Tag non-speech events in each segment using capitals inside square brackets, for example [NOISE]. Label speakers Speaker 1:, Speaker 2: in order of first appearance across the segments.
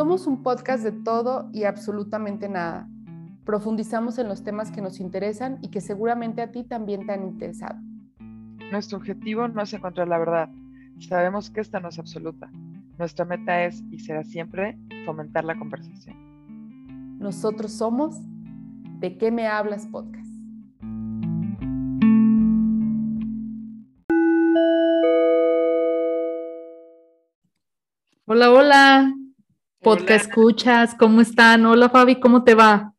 Speaker 1: Somos un podcast de todo y absolutamente nada. Profundizamos en los temas que nos interesan y que seguramente a ti también te han interesado.
Speaker 2: Nuestro objetivo no es encontrar la verdad. Sabemos que esta no es absoluta. Nuestra meta es y será siempre fomentar la conversación.
Speaker 1: Nosotros somos ¿De qué me hablas podcast? Hola, hola. Podcast escuchas, ¿cómo están? Hola Fabi, ¿cómo te va?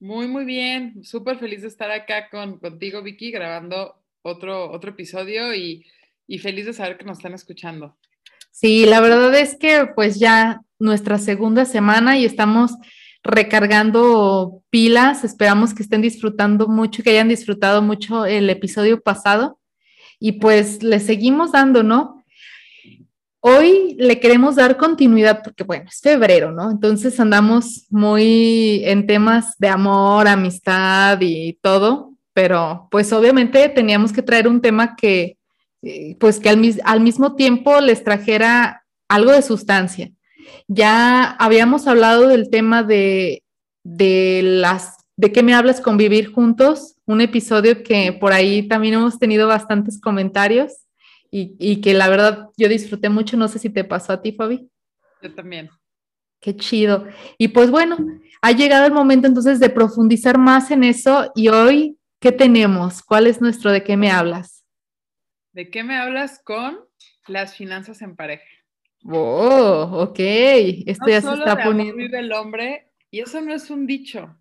Speaker 3: Muy, muy bien. Súper feliz de estar acá con, contigo, Vicky, grabando otro, otro episodio y, y feliz de saber que nos están escuchando.
Speaker 1: Sí, la verdad es que pues ya nuestra segunda semana y estamos recargando pilas. Esperamos que estén disfrutando mucho, que hayan disfrutado mucho el episodio pasado. Y pues le seguimos dando, ¿no? Hoy le queremos dar continuidad porque, bueno, es febrero, ¿no? Entonces andamos muy en temas de amor, amistad y todo, pero pues obviamente teníamos que traer un tema que, eh, pues que al, mismo tiempo les trajera algo de sustancia. Ya habíamos hablado del tema de, de las, de qué me hablas convivir juntos, un episodio que por ahí también hemos tenido bastantes comentarios y, que la verdad yo disfruté mucho. No sé si te pasó a ti, Fabi.
Speaker 3: Yo también.
Speaker 1: Qué chido. Y pues bueno, ha llegado el momento entonces de profundizar más en eso y hoy, ¿qué tenemos? ¿Cuál es nuestro de qué me hablas?
Speaker 3: ¿De qué me hablas con las finanzas en pareja?
Speaker 1: Oh, ok. Esto ya se está poniendo.
Speaker 3: vive el hombre y eso no es un dicho,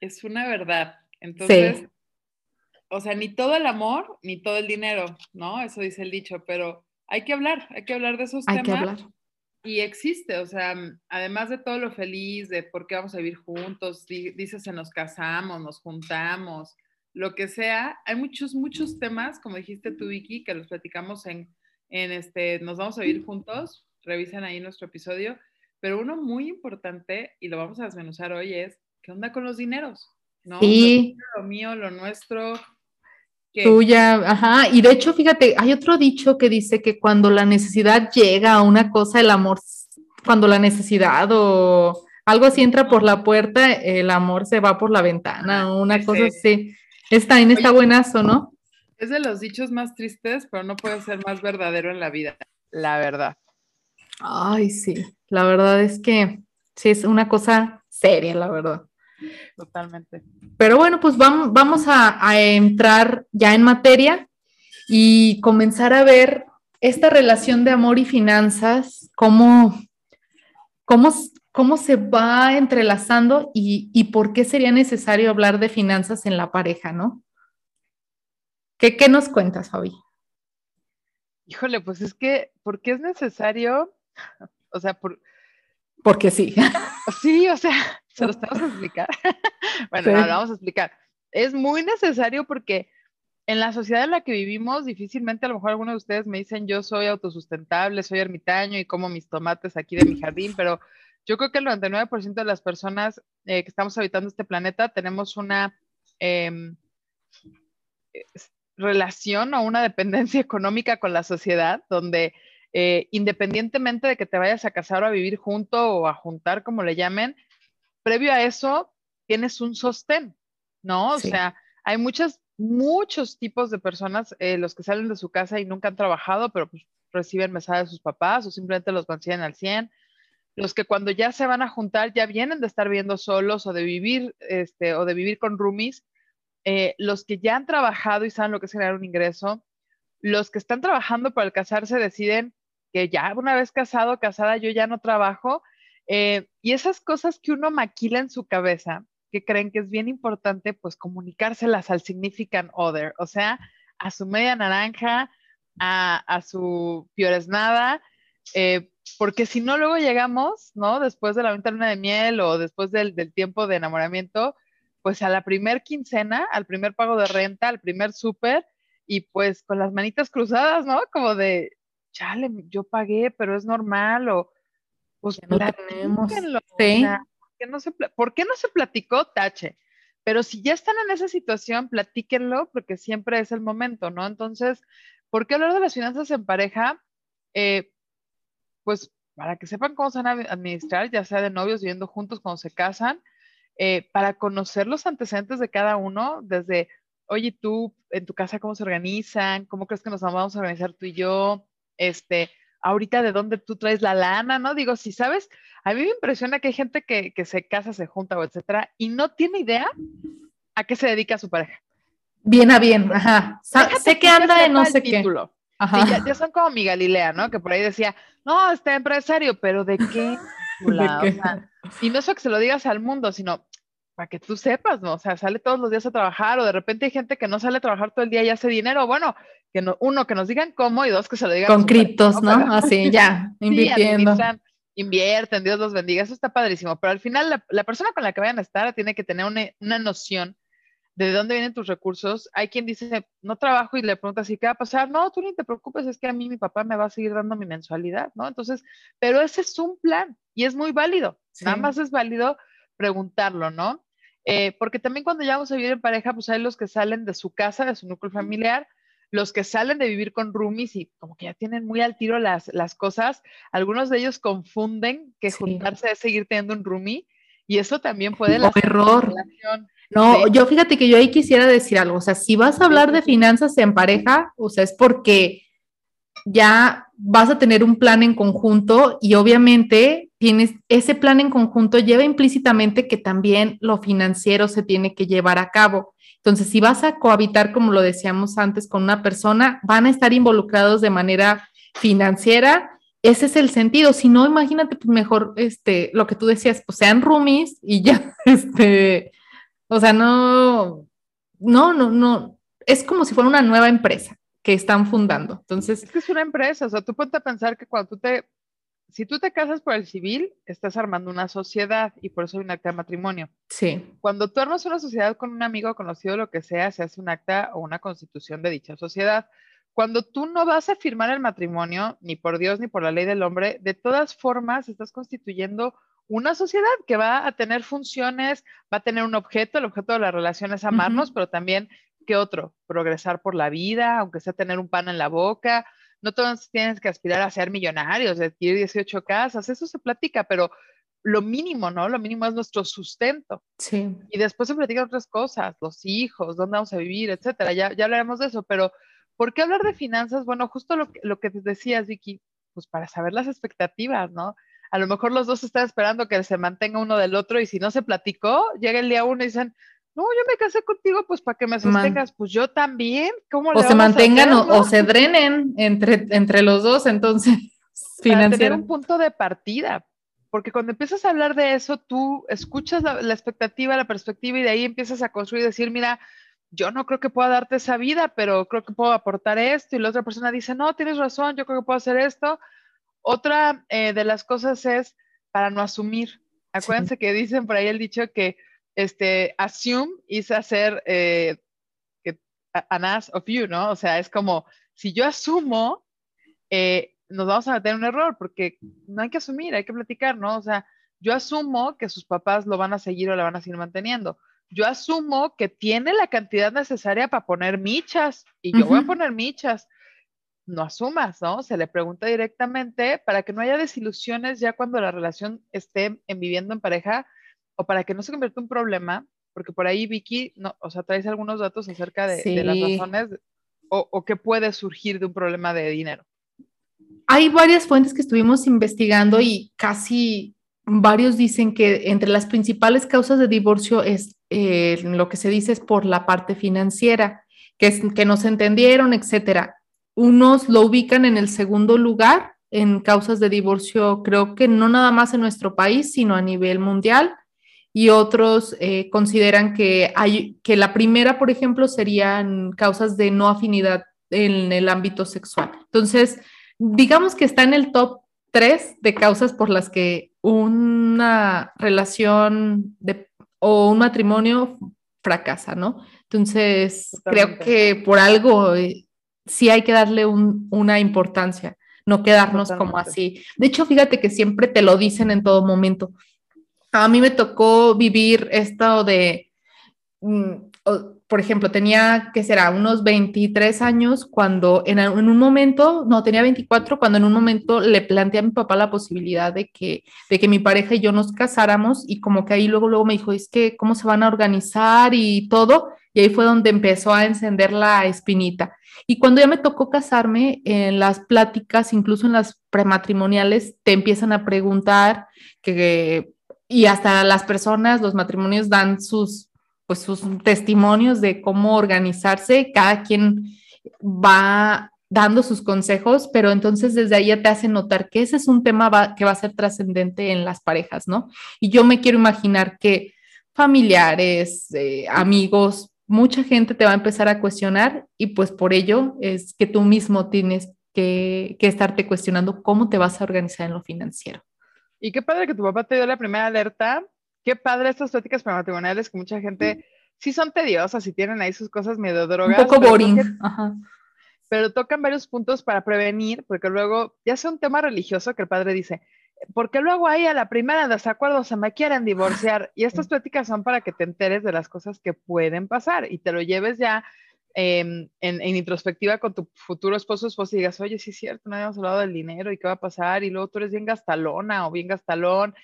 Speaker 3: es una verdad. Entonces, o sea, ni todo el amor, ni todo el dinero, ¿no? Eso dice el dicho, pero hay que hablar, hay que hablar de esos
Speaker 1: hay
Speaker 3: temas.
Speaker 1: Que hablar.
Speaker 3: Y existe, o sea, además de todo lo feliz, de por qué vamos a vivir juntos, dices, se nos casamos, nos juntamos, lo que sea, hay muchos, muchos temas, como dijiste tú, Vicky, que los platicamos en, en este, nos vamos a vivir juntos, revisen ahí nuestro episodio, pero uno muy importante, y lo vamos a desmenuzar hoy, es, ¿qué onda con los dineros? ¿No?
Speaker 1: Sí.
Speaker 3: Lo mío, lo nuestro,
Speaker 1: Tuya, ajá. Y de hecho, fíjate, hay otro dicho que dice que cuando la necesidad llega a una cosa, el amor, cuando la necesidad o algo así entra por la puerta, el amor se va por la ventana, una cosa así. Está en está buenazo, ¿no?
Speaker 3: Es de los dichos más tristes, pero no puede ser más verdadero en la vida, la verdad.
Speaker 1: Ay, sí, la verdad es que sí, es una cosa seria, la verdad. [LAUGHS]
Speaker 3: Totalmente.
Speaker 1: Pero bueno, pues vamos, vamos a, entrar ya en materia y comenzar a ver esta relación de amor y finanzas, cómo, cómo, cómo se va entrelazando y, y, por qué sería necesario hablar de finanzas en la pareja, ¿no? ¿Qué, qué nos cuentas, Fabi?
Speaker 3: Híjole, pues es que, ¿por qué es necesario? O sea, por...
Speaker 1: Porque sí. [LAUGHS]
Speaker 3: Sí, o sea, [LAUGHS] ¿Se los tenemos que explicar? [LAUGHS] bueno, lo vamos a explicar. Es muy necesario porque en la sociedad en la que vivimos, difícilmente a lo mejor algunos de ustedes me dicen yo soy autosustentable, soy ermitaño y como mis tomates aquí de mi jardín, pero yo creo que el 99% de las personas eh, que estamos habitando este planeta tenemos una em, relación o una dependencia económica con la sociedad, donde eh, independientemente de que te vayas a casar o a vivir junto o a juntar, como le llamen, previo a eso tienes un sostén, ¿no? O sea, hay muchas, muchos tipos de personas, eh, los que salen de su casa y nunca han trabajado, pero pues reciben mesada de sus papás o simplemente los mantienen al 100. Los que cuando ya se van a juntar ya vienen de estar viviendo solos o de vivir, este, o de vivir con roomies. Eh, los que ya han trabajado y saben lo que es generar un ingreso. Los que están trabajando para el casarse deciden que ya una vez casado, casada, yo ya no trabajo eh, y esas cosas que uno maquila en su cabeza, que creen que es bien importante, pues comunicárselas al significant other, o sea, a su media naranja, a, su fioresnada, eh, porque si no, luego llegamos, ¿no? Después de la venta de miel o después del, del, tiempo de enamoramiento, pues a la primer quincena, al primer pago de renta, al primer súper, y pues con las manitas cruzadas, ¿no? Como de, chale, yo pagué, pero es normal, o pues no tenemos. ¿por, qué no se, platicó? Tache. Pero si ya están en esa situación, platíquenlo porque siempre es el momento, ¿no? Entonces, ¿por qué hablar de las finanzas en pareja? Eh, pues para que sepan cómo se van a administrar, ya sea de novios viviendo juntos cuando se casan, eh, para conocer los antecedentes de cada uno, desde, oye, tú en tu casa, ¿cómo se organizan? ¿Cómo crees que nos vamos a organizar tú y yo? Este, ahorita de dónde tú traes la lana, ¿no? Digo, si sabes, a mí me impresiona que hay gente que, que se casa, se junta o etcétera, y no tiene idea a qué se dedica su pareja.
Speaker 1: Bien a bien, ajá. sé que anda de no sé qué.
Speaker 3: Ajá. ya, son como mi Galilea, ¿no? Que por ahí decía, no, este empresario, pero ¿de qué? [LAUGHS] y no es que se lo digas al mundo, sino para que tú sepas, ¿no? O sea, sale todos los días a trabajar o de repente hay gente que no sale a trabajar todo el día y hace dinero. Bueno, que no, uno, que nos digan cómo y dos, que se lo digan.
Speaker 1: Con criptos, ¿no? Así, ya, [LAUGHS] invirtiendo.
Speaker 3: invierten, Dios los bendiga, eso está padrísimo. Pero al final, la, persona con la que vayan a estar tiene que tener una, una, noción de dónde vienen tus recursos. Hay quien dice, no trabajo y le pregunta si qué va a pasar. No, tú ni te preocupes, es que a mí mi papá me va a seguir dando mi mensualidad, ¿no? Entonces, pero ese es un plan y es muy válido. Nada más es válido preguntarlo, ¿no? Eh, porque también cuando ya vamos a vivir en pareja, pues hay los que salen de su casa, de su núcleo familiar, los que salen de vivir con roomies y como que ya tienen muy al tiro las, las cosas, algunos de ellos confunden que juntarse es seguir teniendo un roomie y eso también puede...
Speaker 1: Un error. No, yo fíjate que yo ahí quisiera decir algo, o sea, si vas a hablar de finanzas en pareja, o sea, es porque ya vas a tener un plan en conjunto y obviamente tienes ese plan en conjunto lleva implícitamente que también lo financiero se tiene que llevar a cabo. Entonces, si vas a cohabitar, como lo decíamos antes, con una persona, van a estar involucrados de manera financiera. Ese es el sentido. Si no, imagínate, pues mejor, este, lo que tú decías, pues sean roomies y ya, [LAUGHS] este, o sea, no, no, no, no, es como si fuera una nueva empresa que están fundando. Entonces.
Speaker 3: Es que es una empresa, o sea, tú ponte a pensar que cuando tú te, si tú te casas por el civil, estás armando una sociedad y por eso hay un acta de matrimonio.
Speaker 1: Sí.
Speaker 3: Cuando tú armas una sociedad con un amigo conocido, lo que sea, se hace un acta o una constitución de dicha sociedad. Cuando tú no vas a firmar el matrimonio, ni por Dios ni por la ley del hombre, de todas formas estás constituyendo una sociedad que va a tener funciones, va a tener un objeto, el objeto de la relación es amarnos, pero también ¿qué otro? Progresar por la vida, aunque sea tener un pan en la boca. No todos tienes que aspirar a ser millonarios, de adquirir 18 casas, eso se platica, pero lo mínimo, ¿no? Lo mínimo es nuestro sustento.
Speaker 1: Sí.
Speaker 3: Y después se platican otras cosas, los hijos, dónde vamos a vivir, etcétera. Ya, ya hablaremos de eso, pero ¿por qué hablar de finanzas? Bueno, justo lo, lo que decías, Vicky, pues para saber las expectativas, ¿no? A lo mejor los dos están esperando que se mantenga uno del otro y si no se platicó, llega el día uno y dicen, no, yo me casé contigo, pues para que me sostengas, pues yo también. ¿Cómo
Speaker 1: o se mantengan o, se drenen entre, entre los dos, entonces, [LAUGHS]
Speaker 3: Para tener un punto de partida, porque cuando empiezas a hablar de eso, tú escuchas la, expectativa, la perspectiva y de ahí empiezas a construir y decir, mira, yo no creo que pueda darte esa vida, pero creo que puedo aportar esto. Y la otra persona dice, no, tienes razón, yo creo que puedo hacer esto. Otra eh, de las cosas es para no asumir. Acuérdense que dicen por ahí el dicho que este, assume is hacer eh, an ass of you, ¿no? O sea, es como, si yo asumo, eh, nos vamos a meter un error, porque no hay que asumir, hay que platicar, ¿no? O sea, yo asumo que sus papás lo van a seguir o la van a seguir manteniendo. Yo asumo que tiene la cantidad necesaria para poner michas y yo voy a poner michas. No asumas, ¿no? Se le pregunta directamente para que no haya desilusiones ya cuando la relación esté en viviendo en pareja, o para que no se convierta en un problema, porque por ahí Vicky, no, o sea, traes algunos datos acerca de, las razones o, o qué puede surgir de un problema de dinero.
Speaker 1: Hay varias fuentes que estuvimos investigando y casi varios dicen que entre las principales causas de divorcio es eh, lo que se dice es por la parte financiera, que, es, que no se entendieron, etcétera. Unos lo ubican en el segundo lugar en causas de divorcio, creo que no nada más en nuestro país, sino a nivel mundial y otros eh, consideran que, hay, que la primera, por ejemplo, serían causas de no afinidad en el ámbito sexual. Entonces, digamos que está en el top tres de causas por las que una relación de, o un matrimonio fracasa, ¿no? Entonces, creo que por algo eh, sí hay que darle una importancia, no quedarnos como así. De hecho, fíjate que siempre te lo dicen en todo momento a mí me tocó vivir esto de, mm, por ejemplo, tenía, ¿qué será? Unos 23 años cuando en, en, un momento, no, tenía 24, cuando en un momento le planteé a mi papá la posibilidad de que, de que mi pareja y yo nos casáramos y como que ahí luego, luego me dijo, es que, ¿cómo se van a organizar y todo? Y ahí fue donde empezó a encender la espinita. Y cuando ya me tocó casarme, en las pláticas, incluso en las prematrimoniales, te empiezan a preguntar que, y hasta las personas, los matrimonios dan sus pues sus testimonios de cómo organizarse, cada quien va dando sus consejos, pero entonces desde ahí ya te hace notar que ese es un tema que va a ser trascendente en las parejas, ¿no? Y yo me quiero imaginar que familiares, eh, amigos, mucha gente te va a empezar a cuestionar y pues por ello es que tú mismo tienes que, que estarte cuestionando cómo te vas a organizar en lo financiero.
Speaker 3: Y qué padre que tu papá te dio la primera alerta qué padre estas pláticas prematrimoniales que mucha gente sí son tediosas y tienen ahí sus cosas medio drogas.
Speaker 1: Un poco boring.
Speaker 3: Pero tocan varios puntos para prevenir, porque luego ya sea un tema religioso que el padre dice, porque luego ahí a la primera desacuerdo se me quieren divorciar. Y estas pláticas son para que te enteres de las cosas que pueden pasar y te lo lleves ya em, en, en, introspectiva con tu futuro esposo o esposa y digas, oye, sí es cierto, no habíamos hablado del dinero y qué va a pasar. Y luego tú eres bien gastalona o bien gastalón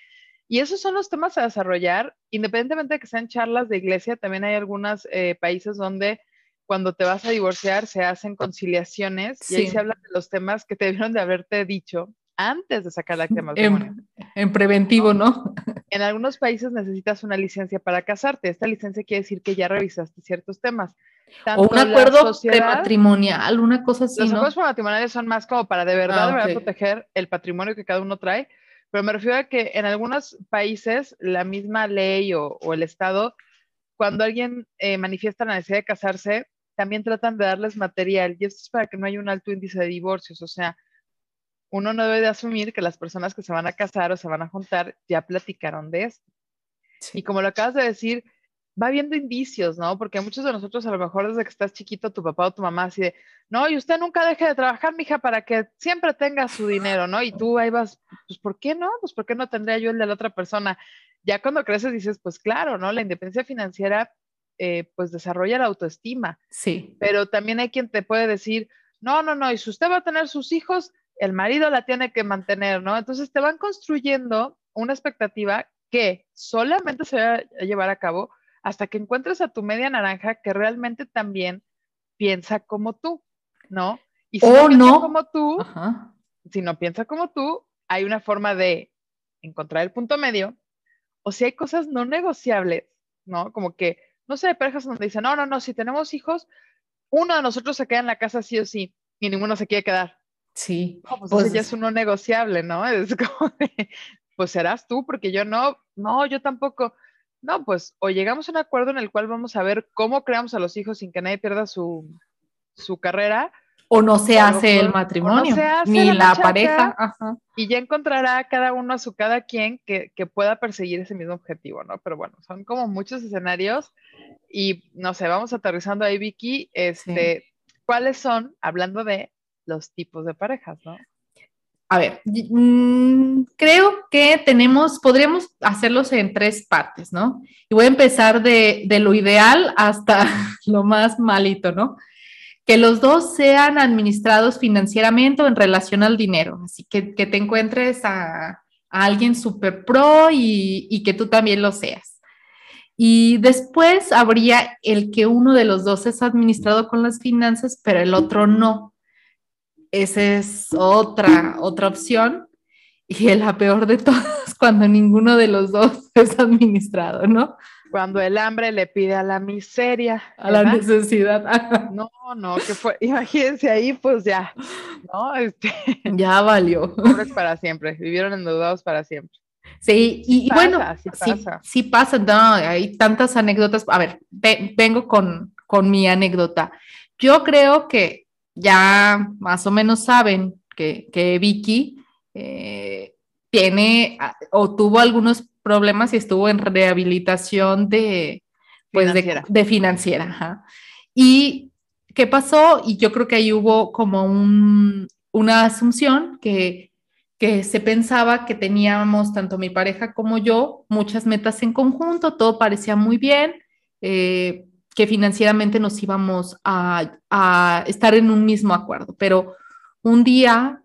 Speaker 3: y esos son los temas a desarrollar, independientemente de que sean charlas de iglesia, también hay algunos eh, países donde cuando te vas a divorciar se hacen conciliaciones y ahí se habla de los temas que te debieron de haberte dicho antes de sacar la [LAUGHS] acta
Speaker 1: matrimonio. En, preventivo, ¿no? [LAUGHS]
Speaker 3: En algunos países necesitas una licencia para casarte. Esta licencia quiere decir que ya revisaste ciertos temas.
Speaker 1: O un acuerdo prematrimonial, una cosa así.
Speaker 3: Los
Speaker 1: ¿no?
Speaker 3: acuerdos prematrimoniales son más como para de verdad, ah, proteger el patrimonio que cada uno trae pero me refiero a que en algunos países la misma ley o, el Estado, cuando alguien eh, manifiesta la necesidad de casarse, también tratan de darles material y esto es para que no haya un alto índice de divorcios. O sea, uno no debe de asumir que las personas que se van a casar o se van a juntar ya platicaron de esto. Y como lo acabas de decir, va viendo indicios, ¿no? Porque muchos de nosotros, a lo mejor desde que estás chiquito, tu papá o tu mamá, así de, no, y usted nunca deje de trabajar, mija, para que siempre tenga su dinero, ¿no? Y tú ahí vas, pues, ¿por qué no? Pues, ¿por qué no tendría yo el de la otra persona? Ya cuando creces dices, pues, claro, ¿no? La independencia financiera, eh, pues, desarrolla la autoestima.
Speaker 1: Sí.
Speaker 3: Pero también hay quien te puede decir, no, no, no, y si usted va a tener sus hijos, el marido la tiene que mantener, ¿no? Entonces te van construyendo una expectativa que solamente se va a llevar a cabo hasta que encuentres a tu media naranja que realmente también piensa como tú, ¿no?
Speaker 1: Y si no piensa
Speaker 3: como tú, si no piensa como tú, hay una forma de encontrar el punto medio, o si hay cosas no negociables, ¿no? Como que, no sé, parejas donde dicen, no, no, no, si tenemos hijos, uno de nosotros se queda en la casa sí o sí, y ninguno se quiere quedar.
Speaker 1: Sí.
Speaker 3: pues, pues ya es uno negociable, ¿no? [LAUGHS] Es como pues serás tú, porque yo no, no, yo tampoco. No, pues o llegamos a un acuerdo en el cual vamos a ver cómo creamos a los hijos sin que nadie pierda su, carrera.
Speaker 1: O no se hace el matrimonio, ni la, pareja.
Speaker 3: Y ya encontrará cada uno a su cada quien que, pueda perseguir ese mismo objetivo, ¿no? Pero bueno, son como muchos escenarios y no sé, vamos aterrizando ahí, Vicky. Este, ¿Cuáles son, hablando de los tipos de parejas, ¿no?
Speaker 1: A ver, mm, creo que tenemos, podríamos hacerlos en tres partes, ¿no? Y voy a empezar de, lo ideal hasta [LAUGHS] lo más malito, ¿no? Que los dos sean administrados financieramente o en relación al dinero. Así que que te encuentres a, alguien súper pro y, y que tú también lo seas. Y después habría el que uno de los dos es administrado con las finanzas, pero el otro no esa es otra, otra opción. Y [LAUGHS] la peor de todas, cuando ninguno de los dos [LAUGHS] es administrado, ¿no?
Speaker 3: Cuando el hambre le pide a la miseria.
Speaker 1: A la necesidad. [LAUGHS]
Speaker 3: No, no, que fue, imagínense ahí, pues ya, ¿no? Este,
Speaker 1: ya valió.
Speaker 3: Pobres para siempre, vivieron endeudados para siempre.
Speaker 1: Sí, y, bueno, sí pasa. Sí, pasa, no, hay tantas anécdotas. A ver, vengo con, con mi anécdota. Yo creo que ya más o menos saben que, Vicky eh, tiene o tuvo algunos problemas y estuvo en rehabilitación de, pues De, financiera. Y qué pasó, y yo creo que ahí hubo como una asunción que, que se pensaba que teníamos, tanto mi pareja como yo, muchas metas en conjunto, todo parecía muy bien. Eh, que financieramente nos íbamos a, a estar en un mismo acuerdo, pero un día,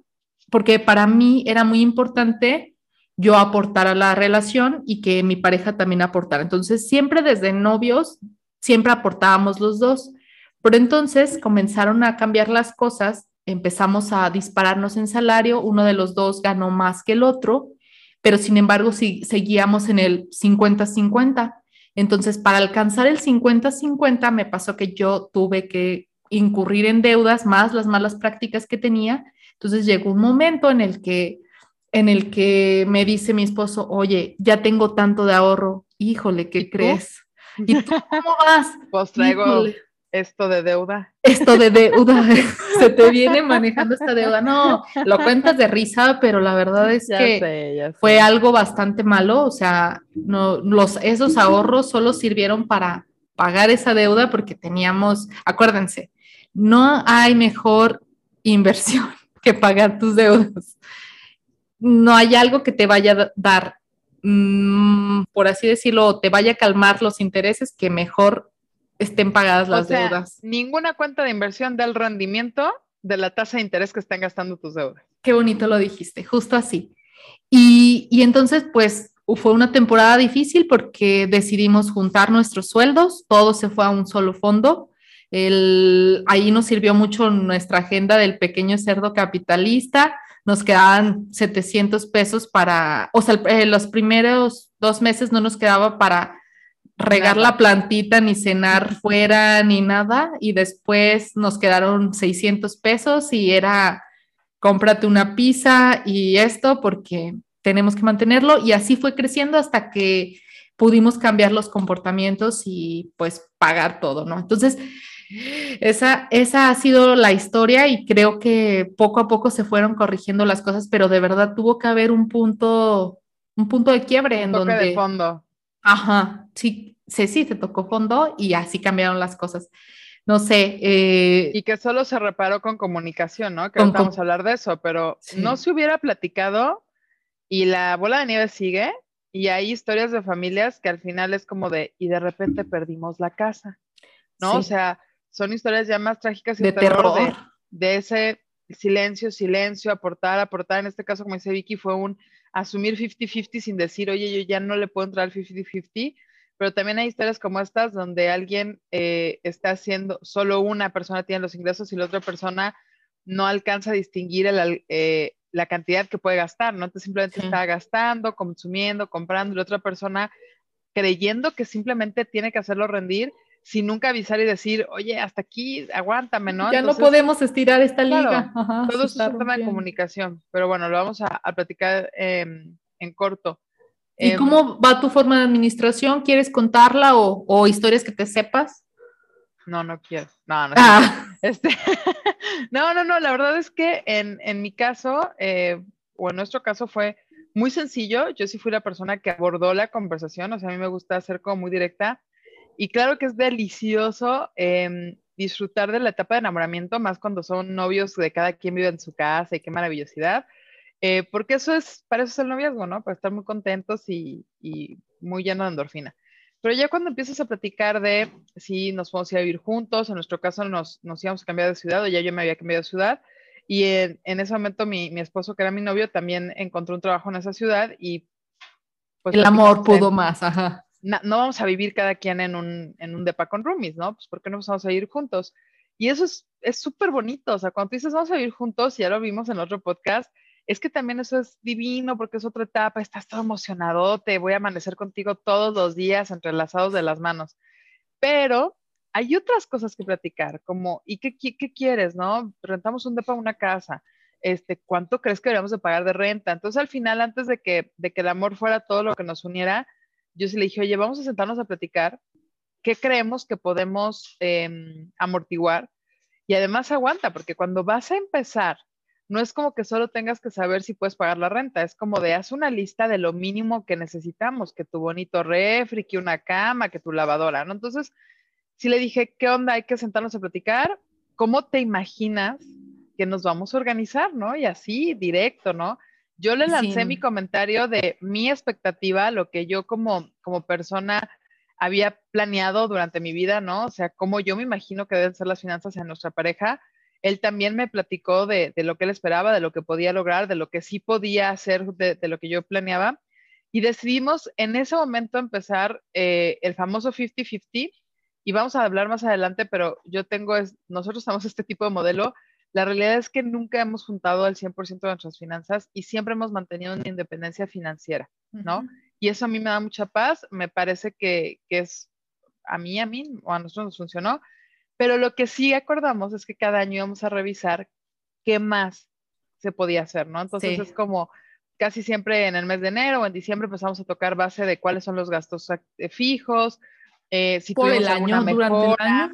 Speaker 1: porque para mí era muy importante yo aportar a la relación y que mi pareja también aportara. Entonces, siempre desde novios, siempre aportábamos los dos. Pero entonces comenzaron a cambiar las cosas, empezamos a dispararnos en salario, uno de los dos ganó más que el otro, pero sin embargo si, seguíamos en el 50-50. Entonces, para alcanzar el 50-50, me pasó que yo tuve que incurrir en deudas más las malas prácticas que tenía. Entonces llegó un momento en el que en el que me dice mi esposo, oye, ya tengo tanto de ahorro, híjole, ¿qué crees? ¿Y tú cómo vas? [LAUGHS]
Speaker 3: Pues traigo esto de deuda.
Speaker 1: Esto de deuda, [LAUGHS] se te viene manejando esta deuda. No, lo cuentas de risa, pero la verdad es que fue algo bastante malo. O sea, no, los, esos ahorros solo sirvieron para pagar esa deuda porque teníamos, acuérdense, no hay mejor inversión [LAUGHS] que pagar tus deudas. No hay algo que te vaya a dar, mm, por así decirlo, te vaya a calmar los intereses que mejor estén pagadas las deudas.
Speaker 3: Ninguna cuenta de inversión da el rendimiento de la tasa de interés que están gastando tus deudas.
Speaker 1: Qué bonito lo dijiste, justo así. Y, y entonces, pues fue una temporada difícil porque decidimos juntar nuestros sueldos, todo se fue a un solo fondo el, ahí nos sirvió mucho nuestra agenda del pequeño cerdo capitalista. Nos quedaban 700 pesos para, o sea, eh, los primeros dos meses no nos quedaba para regar la plantita, ni cenar fuera, ni nada. Y después nos quedaron 600 pesos y era cómprate una pizza y esto porque tenemos que mantenerlo. Y así fue creciendo hasta que pudimos cambiar los comportamientos y pues pagar todo, ¿no? Entonces, esa, esa ha sido la historia y creo que poco a poco se fueron corrigiendo las cosas, pero de verdad tuvo que haber un punto, un punto de quiebre en donde...
Speaker 3: de fondo.
Speaker 1: Ajá, sí, sí, sí, se tocó fondo y así cambiaron las cosas. No sé. Eh,
Speaker 3: y que solo se reparó con comunicación, ¿no? Que vamos a hablar de eso, pero no se hubiera platicado y la bola de nieve sigue y hay historias de familias que al final es como de, y de repente perdimos la casa, ¿no? O sea, son historias ya más trágicas y
Speaker 1: de terror,
Speaker 3: De, ese silencio, silencio, aportar, aportar. En este caso, como dice Vicky, fue un asumir 50-50 sin decir, oye, yo ya no le puedo entrar al 50-50. Pero también hay historias como estas donde alguien eh, está haciendo, solo una persona tiene los ingresos y la otra persona no alcanza a distinguir eh, la cantidad que puede gastar, ¿no? Entonces simplemente está gastando, consumiendo, comprando, y la otra persona creyendo que simplemente tiene que hacerlo rendir sin nunca avisar y decir, oye, hasta aquí, aguántame, ¿no?
Speaker 1: Ya no podemos estirar esta liga.
Speaker 3: todo eso es un tema de comunicación, pero bueno, lo vamos a, platicar em, en corto.
Speaker 1: ¿Y em, cómo va tu forma de administración? ¿Quieres contarla o, historias que te sepas?
Speaker 3: No, no quiero. No, no. Ah. Este, [LAUGHS] no, no, no. La verdad es que en, en mi caso, eh, o en nuestro caso, fue muy sencillo. Yo sí fui la persona que abordó la conversación. O sea, a mí me gusta ser como muy directa. Y claro que es delicioso em, disfrutar de la etapa de enamoramiento, más cuando son novios de cada quien vive en su casa y qué maravillosidad. Eh, porque eso es, para eso es el noviazgo, ¿no? Para estar muy contentos y, muy lleno de endorfina. Pero ya cuando empiezas a platicar de si nos vamos a vivir juntos, en nuestro caso nos, nos íbamos a cambiar de ciudad o ya yo me había cambiado de ciudad, y en, en ese momento mi, mi, esposo, que era mi novio, también encontró un trabajo en esa ciudad y...
Speaker 1: Pues, el amor pudo más, ajá
Speaker 3: no, vamos a vivir cada quien en un, en un depa con roomies, ¿no? Pues ¿por qué no vamos a vivir juntos? Y eso es súper bonito, o sea, cuando tú dices vamos a vivir juntos, ya lo vimos en otro podcast, es que también eso es divino porque es otra etapa, estás todo emocionado, te voy a amanecer contigo todos los días entrelazados de las manos. Pero hay otras cosas que platicar, como, ¿y qué, qué, quieres, no? Rentamos un depa, una casa, este, ¿cuánto crees que deberíamos de pagar de renta? Entonces, al final, antes de que, de que el amor fuera todo lo que nos uniera, yo sí le dije, oye, vamos a sentarnos a platicar, ¿qué creemos que podemos em, amortiguar? Y además aguanta, porque cuando vas a empezar, no es como que solo tengas que saber si puedes pagar la renta, es como de haz una lista de lo mínimo que necesitamos, que tu bonito refri, que una cama, que tu lavadora, ¿no? Entonces, sí le dije, ¿qué onda? Hay que sentarnos a platicar. ¿Cómo te imaginas que nos vamos a organizar, no? Y así, directo, ¿no? Yo le lancé mi comentario de mi expectativa, lo que yo como, como persona había planeado durante mi vida, ¿no? O sea, cómo yo me imagino que deben ser las finanzas en nuestra pareja. Él también me platicó de, lo que él esperaba, de lo que podía lograr, de lo que sí podía hacer, de, lo que yo planeaba. Y decidimos en ese momento empezar eh, el famoso 50-50. Y vamos a hablar más adelante, pero yo tengo, es, nosotros estamos este tipo de modelo. La realidad es que nunca hemos juntado al 100% de nuestras finanzas y siempre hemos mantenido una independencia financiera, ¿no? Y eso a mí me da mucha paz, me parece que, es a mí, a mí, o a nosotros nos funcionó, pero lo que sí acordamos es que cada año íbamos a revisar qué más se podía hacer, ¿no? Entonces es como casi siempre en el mes de enero o en diciembre empezamos a tocar base de cuáles son los gastos eh, fijos, eh, si
Speaker 1: por el año, durante el año.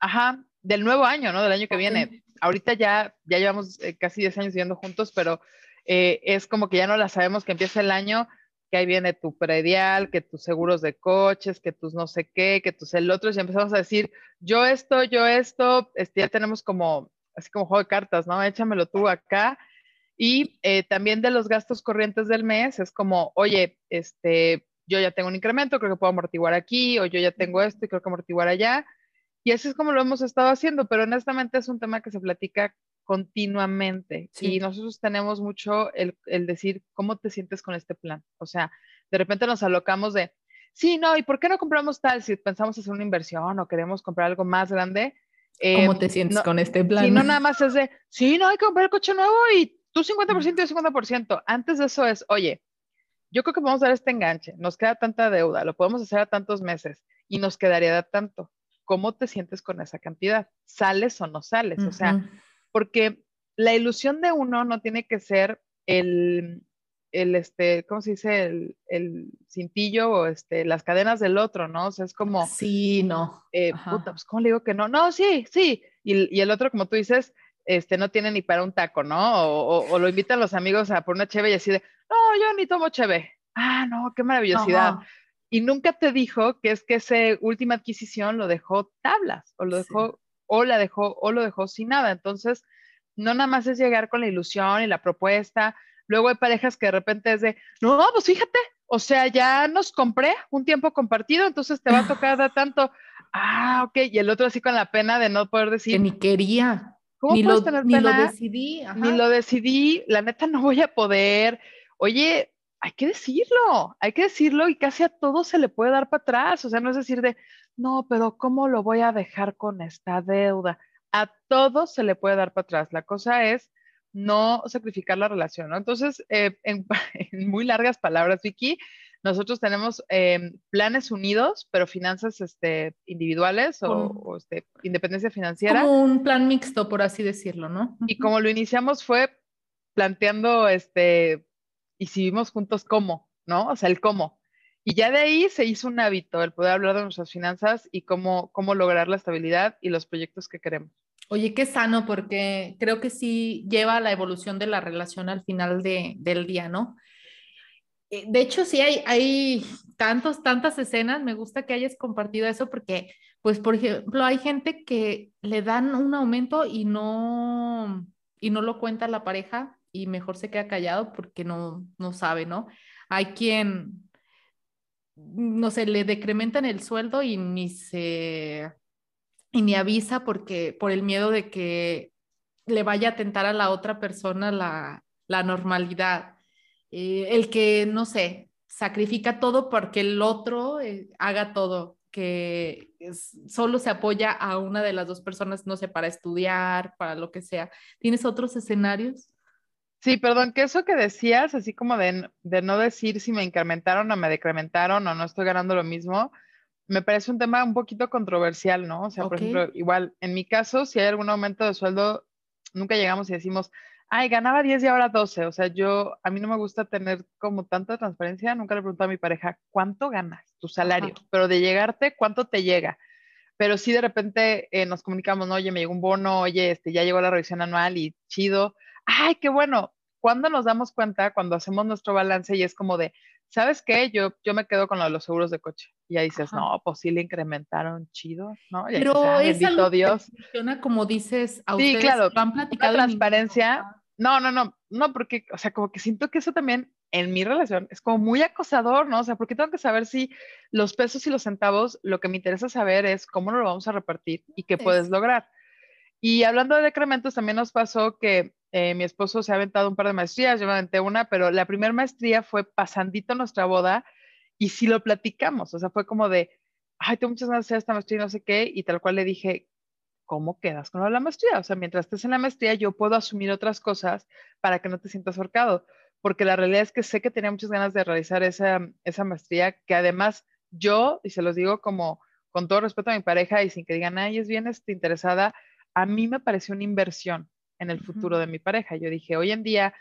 Speaker 3: Ajá, del nuevo año, ¿no? Del año que viene. Ahorita ya, ya llevamos eh, casi 10 años viviendo juntos, pero es como que ya no la sabemos que empieza el año que ahí viene tu predial, que tus seguros de coches, que tus no sé qué, que tus el otro, y empezamos a decir, yo esto, yo esto, este, ya tenemos como, así como juego de cartas, ¿no? Échamelo tú acá. Y eh, también de los gastos corrientes del mes, es como, oye, este, yo ya tengo un incremento, creo que puedo amortiguar aquí, o yo ya tengo esto y creo que amortiguar allá. Y así es como lo hemos estado haciendo, pero honestamente es un tema que se platica continuamente. Y nosotros tenemos mucho el, decir, ¿cómo te sientes con este plan? O sea, de repente nos alocamos de, sí, no, ¿y por qué no compramos tal si pensamos hacer una inversión o queremos comprar algo más grande?
Speaker 1: ¿Cómo em, te sientes con este plan?
Speaker 3: Y no nada más es de, sí, no, hay que comprar el coche nuevo y tú 50% y yo 50%. Antes de eso es, oye, yo creo que podemos dar este enganche, nos queda tanta deuda, lo podemos hacer a tantos meses y nos quedaría tanto. ¿Cómo te sientes con esa cantidad? ¿Sales o no sales? O sea, porque la ilusión de uno no tiene que ser el, el este, ¿cómo se dice? El, el, cintillo o este, las cadenas del otro, ¿no? O sea, es como...
Speaker 1: Sí, no.
Speaker 3: Eh, puta, pues, ¿cómo le digo que no? No, sí, sí. Y, y, el otro, como tú dices, este, no tiene ni para un taco, ¿no? O, o, lo invitan los amigos a por una cheve y así de, no, yo ni tomo cheve. Ah, no, qué maravillosidad. Y nunca te dijo que es que esa última adquisición lo dejó tablas o lo dejó o la dejó o lo dejó sin nada. Entonces, no nada más es llegar con la ilusión y la propuesta. Luego hay parejas que de repente es de, no, pues fíjate, o sea, ya nos compré un tiempo compartido, entonces te va a [LAUGHS] tocar dar tanto. Ah, ok. Y el otro así con la pena de no poder decir.
Speaker 1: Que ni quería.
Speaker 3: ¿Cómo
Speaker 1: ni
Speaker 3: lo, tener
Speaker 1: ni lo decidí.
Speaker 3: Ni lo decidí. La neta no voy a poder. Oye, hay que decirlo, hay que decirlo y casi a todo se le puede dar para atrás. O sea, no es decir de, no, pero ¿cómo lo voy a dejar con esta deuda? A todo se le puede dar para atrás. La cosa es no sacrificar la relación, ¿no? Entonces, eh, en, [LAUGHS] muy largas palabras, Vicky, nosotros tenemos em, planes unidos, pero finanzas este, individuales o, este, independencia financiera.
Speaker 1: Como un plan mixto, por así decirlo, ¿no?
Speaker 3: Y como lo iniciamos fue planteando, este, y si vivimos juntos, ¿cómo? ¿No? O sea, el cómo. Y ya de ahí se hizo un hábito el poder hablar de nuestras finanzas y cómo, cómo lograr la estabilidad y los proyectos que queremos.
Speaker 1: Oye, qué sano, porque creo que sí lleva a la evolución de la relación al final de, del día, ¿no? Eh, de hecho, sí hay, hay tantos, tantas escenas, me gusta que hayas compartido eso porque, pues, por ejemplo, hay gente que le dan un aumento y no, y no lo cuenta la pareja y mejor se queda callado porque no, no sabe, ¿no? Hay quien no sé, le decrementan el sueldo y ni se, y ni avisa porque, por el miedo de que le vaya a tentar a la otra persona la, normalidad. Eh, el que, no sé, sacrifica todo porque el otro eh, haga todo, que solo se apoya a una de las dos personas, no sé, para estudiar, para lo que sea. ¿Tienes otros escenarios?
Speaker 3: Sí, perdón, que eso que decías, así como de, no decir si me incrementaron o me decrementaron o no estoy ganando lo mismo, me parece un tema un poquito controversial, ¿no? O sea, por ejemplo, igual, en mi caso, si hay algún aumento de sueldo, nunca llegamos y decimos, ay, ganaba 10 y ahora 12. O sea, yo, a mí no me gusta tener como tanta transparencia, nunca le pregunto a mi pareja, ¿cuánto ganas tu salario? Pero de llegarte, ¿cuánto te llega? Pero sí de repente eh, nos comunicamos, ¿no? oye, me llegó un bono, oye, este, ya llegó la revisión anual y chido ay, qué bueno. Cuando nos damos cuenta, cuando hacemos nuestro balance y es como de, ¿sabes qué? Yo, yo me quedo con los seguros de coche. Y ahí dices, no, pues sí le incrementaron chido, ¿no?
Speaker 1: Pero es algo Dios. funciona como dices, a
Speaker 3: sí,
Speaker 1: ustedes
Speaker 3: claro,
Speaker 1: han platicado.
Speaker 3: transparencia, No, no, no, no, porque, o sea, como que siento que eso también en mi relación es como muy acosador, ¿no? O sea, porque tengo que saber si los pesos y los centavos, lo que me interesa saber es cómo nos lo vamos a repartir y qué puedes lograr. Y hablando de decrementos, también nos pasó que eh, mi esposo se ha aventado un par de maestrías, yo me aventé una, pero la primera maestría fue pasandito nuestra boda y sí lo platicamos, o sea, fue como de, ay, tengo muchas ganas de hacer esta maestría y no sé qué, y tal cual le dije, ¿cómo quedas con la maestría? O sea, mientras estés en la maestría, yo puedo asumir otras cosas para que no te sientas ahorcado, porque la realidad es que sé que tenía muchas ganas de realizar esa, esa maestría, que además yo, y se los digo como con todo respeto a mi pareja y sin que digan, ay, es bien este, interesada, a mí me pareció una inversión en el futuro de mi pareja. Yo dije, hoy en día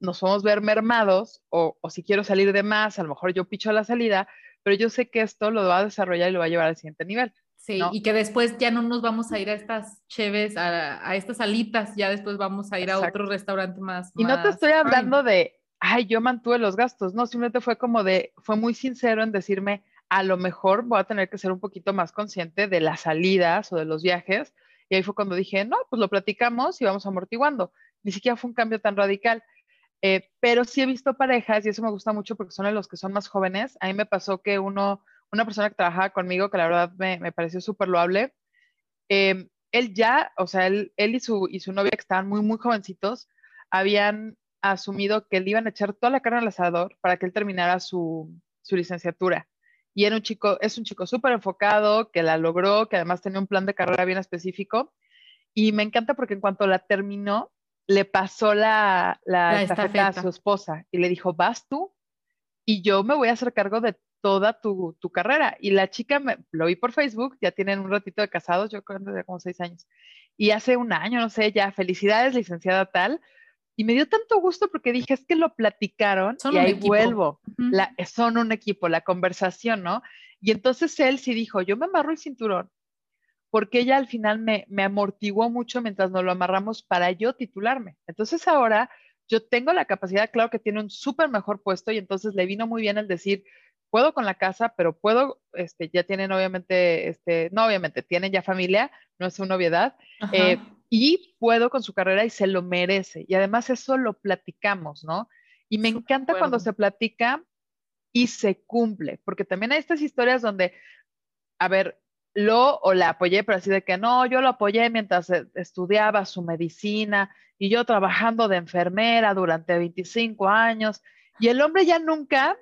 Speaker 3: nos podemos ver mermados o, si quiero salir de más, a lo mejor yo picho la salida, pero yo sé que esto lo va a desarrollar y lo va a llevar al siguiente nivel.
Speaker 1: Sí, y que después ya no nos vamos a ir a estas cheves, a, estas salitas, ya después vamos a ir a otro restaurante más.
Speaker 3: Y no te estoy hablando de, ay, yo mantuve los gastos, no, simplemente fue como de, fue muy sincero en decirme, a lo mejor voy a tener que ser un poquito más consciente de las salidas o de los viajes. Y ahí fue cuando dije, no, pues lo platicamos y vamos amortiguando. Ni siquiera fue un cambio tan radical. Eh, pero sí he visto parejas, y eso me gusta mucho porque son los que son más jóvenes. A mí me pasó que uno, una persona que trabajaba conmigo, que la verdad me, me pareció súper loable, eh, él ya, o sea, él, él y, su, y su novia, que estaban muy, muy jovencitos, habían asumido que le iban a echar toda la carne al asador para que él terminara su, su licenciatura. Y era un chico, es un chico súper enfocado, que la logró, que además tenía un plan de carrera bien específico. Y me encanta porque en cuanto la terminó, le pasó la, la, estafeta, a su esposa y le dijo, vas tú y yo me voy a hacer cargo de toda tu, tu carrera. Y la chica, me, lo vi por Facebook, ya tienen un ratito de casados, yo creo que como seis años. Y hace un año, no sé, ya, felicidades, licenciada tal. Y me dio tanto gusto porque dije, es que lo platicaron y ahí vuelvo. la, son un equipo, la conversación, ¿no? Y entonces él sí dijo, yo me amarro el cinturón porque ella al final me, me amortiguó mucho mientras nos lo amarramos para yo titularme. Entonces ahora yo tengo la capacidad, claro que tiene un súper mejor puesto y entonces le vino muy bien el decir, puedo con la casa, pero puedo, este, ya tienen obviamente, este, no obviamente, tienen ya familia, no es una obviedad, eh, y puedo con su carrera y se lo merece. Y además eso lo platicamos, ¿no? Y me encanta cuando se platica y se cumple, porque también hay estas historias donde, a ver, lo o la apoyé, pero así de que no, yo lo apoyé mientras e, estudiaba su medicina y yo trabajando de enfermera durante 25 años. Y el hombre ya nunca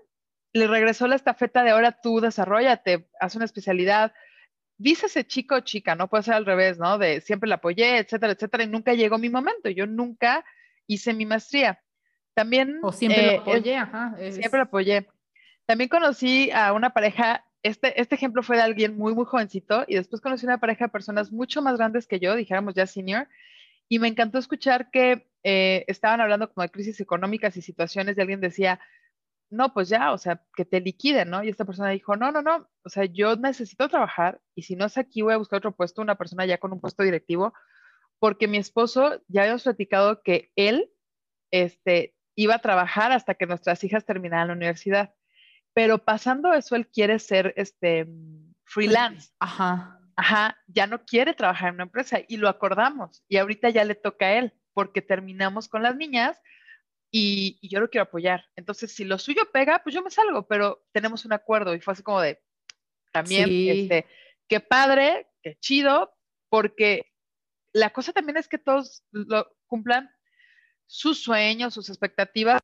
Speaker 3: le regresó la estafeta de ahora tú desarrollate, haz una especialidad. Dice ese chico o chica, no puede ser al revés, ¿no? De siempre la apoyé, etcétera, etcétera, y nunca llegó mi momento. Yo nunca hice mi maestría. También.
Speaker 1: O siempre lo eh, apoyé, ajá.
Speaker 3: Siempre lo apoyé. También conocí a una pareja este, este ejemplo fue de alguien muy, muy jovencito y después conocí una pareja de personas mucho más grandes que yo, dijéramos ya senior, y me encantó escuchar que eh, estaban hablando como de crisis económicas y situaciones y alguien decía, no, pues ya, o sea, que te liquiden, ¿no? Y esta persona dijo, no, no, no, o sea, yo necesito trabajar y si no es aquí voy a buscar otro puesto, una persona ya con un puesto directivo, porque mi esposo ya habíamos platicado que él, este, iba a trabajar hasta que nuestras hijas terminaran la universidad. Pero pasando eso, él quiere ser este freelance.
Speaker 1: Ajá.
Speaker 3: Ajá, ya no quiere trabajar en una empresa y lo acordamos. Y ahorita ya le toca a él porque terminamos con las niñas y, yo lo quiero apoyar. Entonces, si lo suyo pega, pues yo me salgo, pero tenemos un acuerdo y fue así como de, también, este, qué padre, qué chido, porque la cosa también es que todos lo cumplan sus sueños, sus expectativas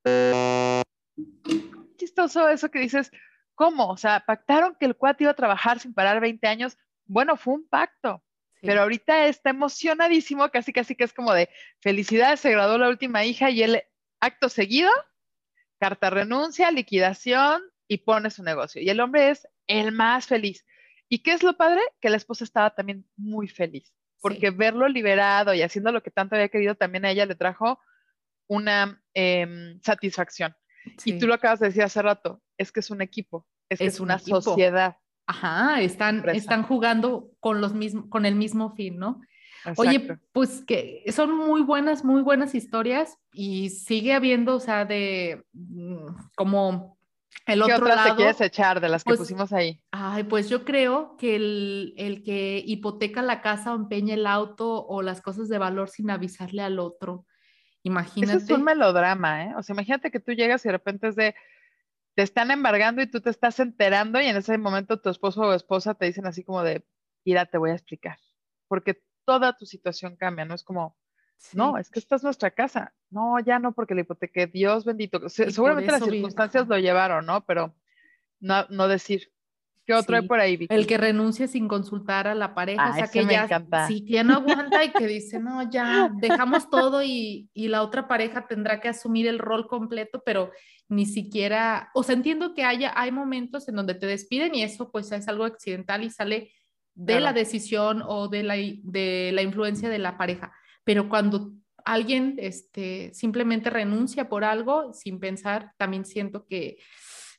Speaker 3: chistoso eso que dices, ¿cómo? O sea, pactaron que el cuate iba a trabajar sin parar 20 años. Bueno, fue un pacto. Pero ahorita está emocionadísimo, casi casi que es como de felicidades, se graduó la última hija y el acto seguido, carta renuncia, liquidación y pone su negocio. Y el hombre es el más feliz. ¿Y qué es lo padre? Que la esposa estaba también muy feliz, porque verlo liberado y haciendo lo que tanto había querido también a ella le trajo una em, satisfacción. Y tú lo acabas de decir hace rato, es que es un equipo, es, que es una sociedad.
Speaker 1: Ajá, están, están jugando con, los mismos, con el mismo fin, ¿no? Oye, pues que son muy buenas, muy buenas historias y sigue habiendo, o sea, de mm, como el otro
Speaker 3: otras
Speaker 1: lado.
Speaker 3: te quieres echar de las que pues, pusimos ahí?
Speaker 1: Ay, pues yo creo que el, el, que hipoteca la casa o empeña el auto o las cosas de valor sin avisarle al otro Imagínate.
Speaker 3: Eso es un melodrama, ¿eh? O sea, imagínate que tú llegas y de repente es de, te están embargando y tú te estás enterando y en ese momento tu esposo o esposa te dicen así como de, mira, te voy a explicar, porque toda tu situación cambia, ¿no? Es como, no, es que esta es nuestra casa. No, ya no, porque la hipoteca, Dios bendito. seguramente las circunstancias lo llevaron, ¿no? Pero no, no decir. ¿Qué otro hay por ahí, Vicky?
Speaker 1: El que renuncia sin consultar a la pareja, o sea, que ya, sí, que no aguanta y que [LAUGHS] dice, no, ya dejamos todo y, y, la otra pareja tendrá que asumir el rol completo, pero ni siquiera, o sea, entiendo que haya, hay momentos en donde te despiden y eso pues es algo accidental y sale de la decisión o de la, de la influencia de la pareja, pero cuando alguien este, simplemente renuncia por algo sin pensar, también siento que,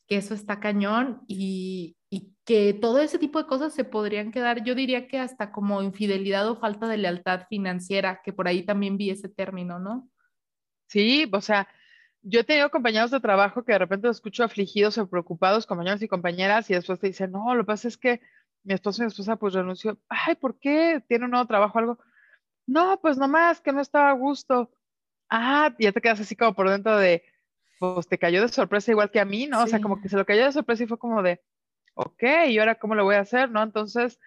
Speaker 1: que eso está cañón y, y que todo ese tipo de cosas se podrían quedar, yo diría que hasta como infidelidad o falta de lealtad financiera, que por ahí también vi ese término, ¿no?
Speaker 3: Sí, o sea, yo he tenido compañeros de trabajo que de repente los escucho afligidos o preocupados, compañeros y compañeras, y después te dicen, no, lo que pasa es que mi esposo y mi esposa pues renunció, ay, ¿por qué? ¿Tiene un nuevo trabajo o algo? No, pues nomás, que no estaba a gusto. Ah, y ya te quedas así como por dentro de, pues te cayó de sorpresa igual que a mí, ¿no? O sea, como que se lo cayó de sorpresa y fue como de, ok, ¿y ahora cómo lo voy a hacer, no? Entonces,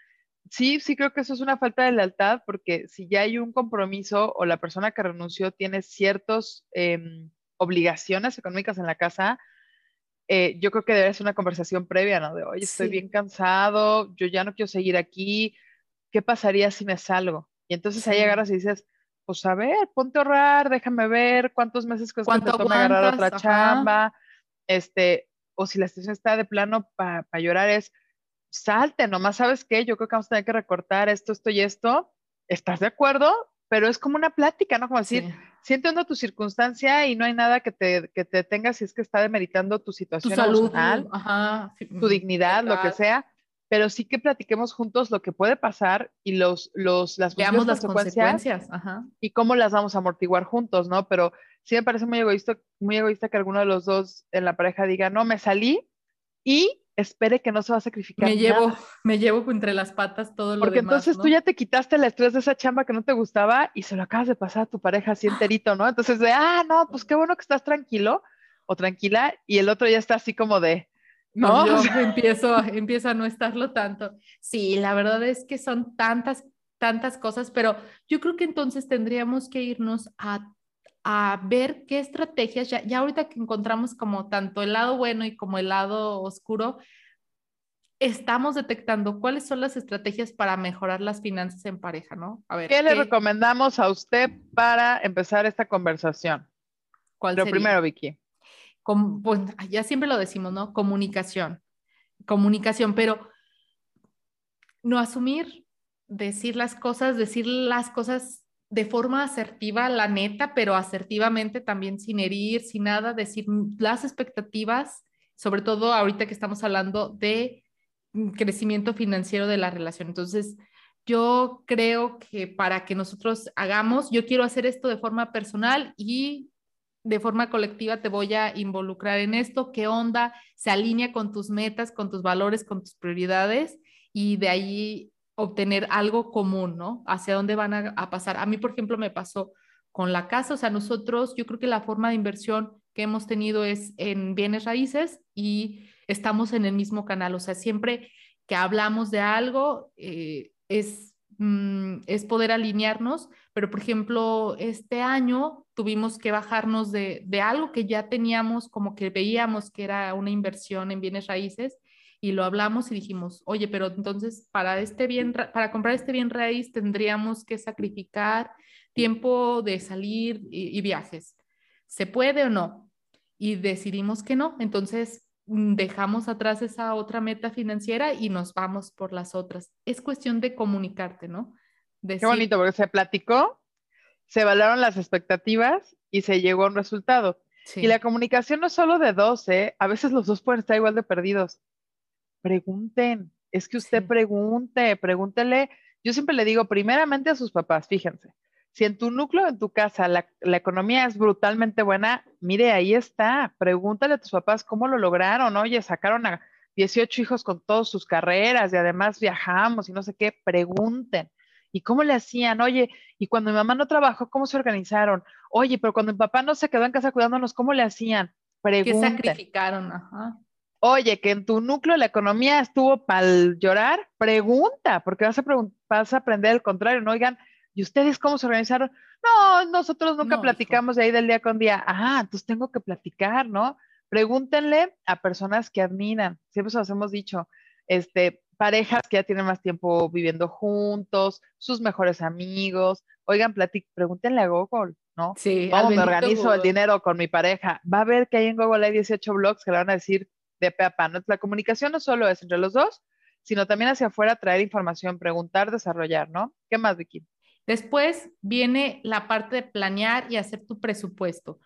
Speaker 3: sí, sí creo que eso es una falta de lealtad porque si ya hay un compromiso o la persona que renunció tiene ciertas em, obligaciones económicas en la casa, eh, yo creo que debe ser una conversación previa, ¿no? De, oye, estoy bien cansado, yo ya no quiero seguir aquí, ¿qué pasaría si me salgo? Y entonces ahí agarras y dices, pues a ver, ponte a ahorrar, déjame ver cuántos meses que te toma agarrar otra chamba, este, o si la situación está de plano para llorar, es salte, nomás sabes qué, yo creo que vamos a tener que recortar esto, esto y esto. ¿Estás de acuerdo? Pero es como una plática, ¿no? Como decir, sí. Entiendo tu circunstancia y no hay nada que te, que te tenga si es que está demeritando tu situación tu salud, tu dignidad, lo que sea. Pero sí que platiquemos juntos lo que puede pasar y los, los, las,
Speaker 1: Veamos las consecuencias,
Speaker 3: y cómo las vamos a amortiguar juntos, ¿no? Pero sí me parece muy egoísta, muy egoísta que alguno de los dos en la pareja diga, no, me salí y espere que no se va a sacrificar.
Speaker 1: Me llevo, me llevo entre las patas todo lo
Speaker 3: Porque entonces tú ya te quitaste el estrés de esa chamba que no te gustaba y se lo acabas de pasar a tu pareja así enterito, ¿no? Entonces de, ah, no, pues qué bueno que estás tranquilo o tranquila y el otro ya está así como de, ¿no?
Speaker 1: Yo empiezo, empiezo a no estarlo tanto. Sí, la verdad es que son tantas, tantas cosas, pero yo creo que entonces tendríamos que irnos a a ver qué estrategias, ya, ya ahorita que encontramos como tanto el lado bueno y como el lado oscuro, estamos detectando cuáles son las estrategias para mejorar las finanzas en pareja, ¿no?
Speaker 3: A ver. ¿Qué, le recomendamos a usted para empezar esta conversación? ¿Cuál Lo primero, Vicky.
Speaker 1: pues ya siempre lo decimos, ¿no? Comunicación. Comunicación, pero no asumir, decir las cosas, decir las cosas de forma asertiva, la neta, pero asertivamente también sin herir, sin nada, decir las expectativas, sobre todo ahorita que estamos hablando de crecimiento financiero de la relación. Entonces, yo creo que para que nosotros hagamos, yo quiero hacer esto de forma personal y de forma colectiva te voy a involucrar en esto, qué onda, se alinea con tus metas, con tus valores, con tus prioridades y de ahí obtener algo común, ¿no? Hacia dónde van a, pasar. A mí, por ejemplo, me pasó con la casa, o sea, nosotros, yo creo que la forma de inversión que hemos tenido es en bienes raíces y estamos en el mismo canal, o sea, siempre que hablamos de algo eh, es, mm, es poder alinearnos, pero por ejemplo, este año tuvimos que bajarnos de, de algo que ya teníamos, como que veíamos que era una inversión en bienes raíces y lo hablamos y dijimos, oye, pero entonces para este bien, para comprar este bien raíz tendríamos que sacrificar tiempo de salir y, viajes. ¿Se puede o no? Y decidimos que no. Entonces mm, dejamos atrás esa otra meta financiera y nos vamos por las otras. Es cuestión de comunicarte, ¿no?
Speaker 3: Qué bonito, porque se platicó, se evaluaron las expectativas y se llegó a un resultado. Y la comunicación no es solo de dos, ¿eh? A veces los dos pueden estar igual de perdidos pregunten, es que usted pregunte, pregúntele. Yo siempre le digo, primeramente a sus papás, fíjense, si en tu núcleo, en tu casa, la, economía es brutalmente buena, mire, ahí está, pregúntale a tus papás cómo lo lograron, oye, sacaron a 18 hijos con todas sus carreras y además viajamos y no sé qué, pregunten. ¿Y cómo le hacían? Oye, y cuando mi mamá no trabajó, ¿cómo se organizaron? Oye, pero cuando mi papá no se quedó en casa cuidándonos, ¿cómo le hacían?
Speaker 1: Pregunten. ¿Qué sacrificaron? Ajá.
Speaker 3: Oye, que en tu núcleo la economía estuvo para llorar, pregunta, porque vas a, vas a aprender el contrario, no oigan, ¿y ustedes cómo se organizaron? No, nosotros nunca platicamos de ahí del día con día. Ah, entonces tengo que platicar, ¿no? Pregúntenle a personas que admiran, siempre os hemos dicho, este, parejas que ya tienen más tiempo viviendo juntos, sus mejores amigos. Oigan, pregúntenle a Google, ¿no?
Speaker 1: Sí,
Speaker 3: ¿Cómo me organizo el dinero con mi pareja? Va a ver que ahí en Google hay 18 blogs que le van a decir de pe La comunicación no solo es entre los dos, sino también hacia afuera traer información, preguntar, desarrollar, ¿no? ¿Qué más, Vicky?
Speaker 1: Después viene la parte de planear y hacer tu presupuesto.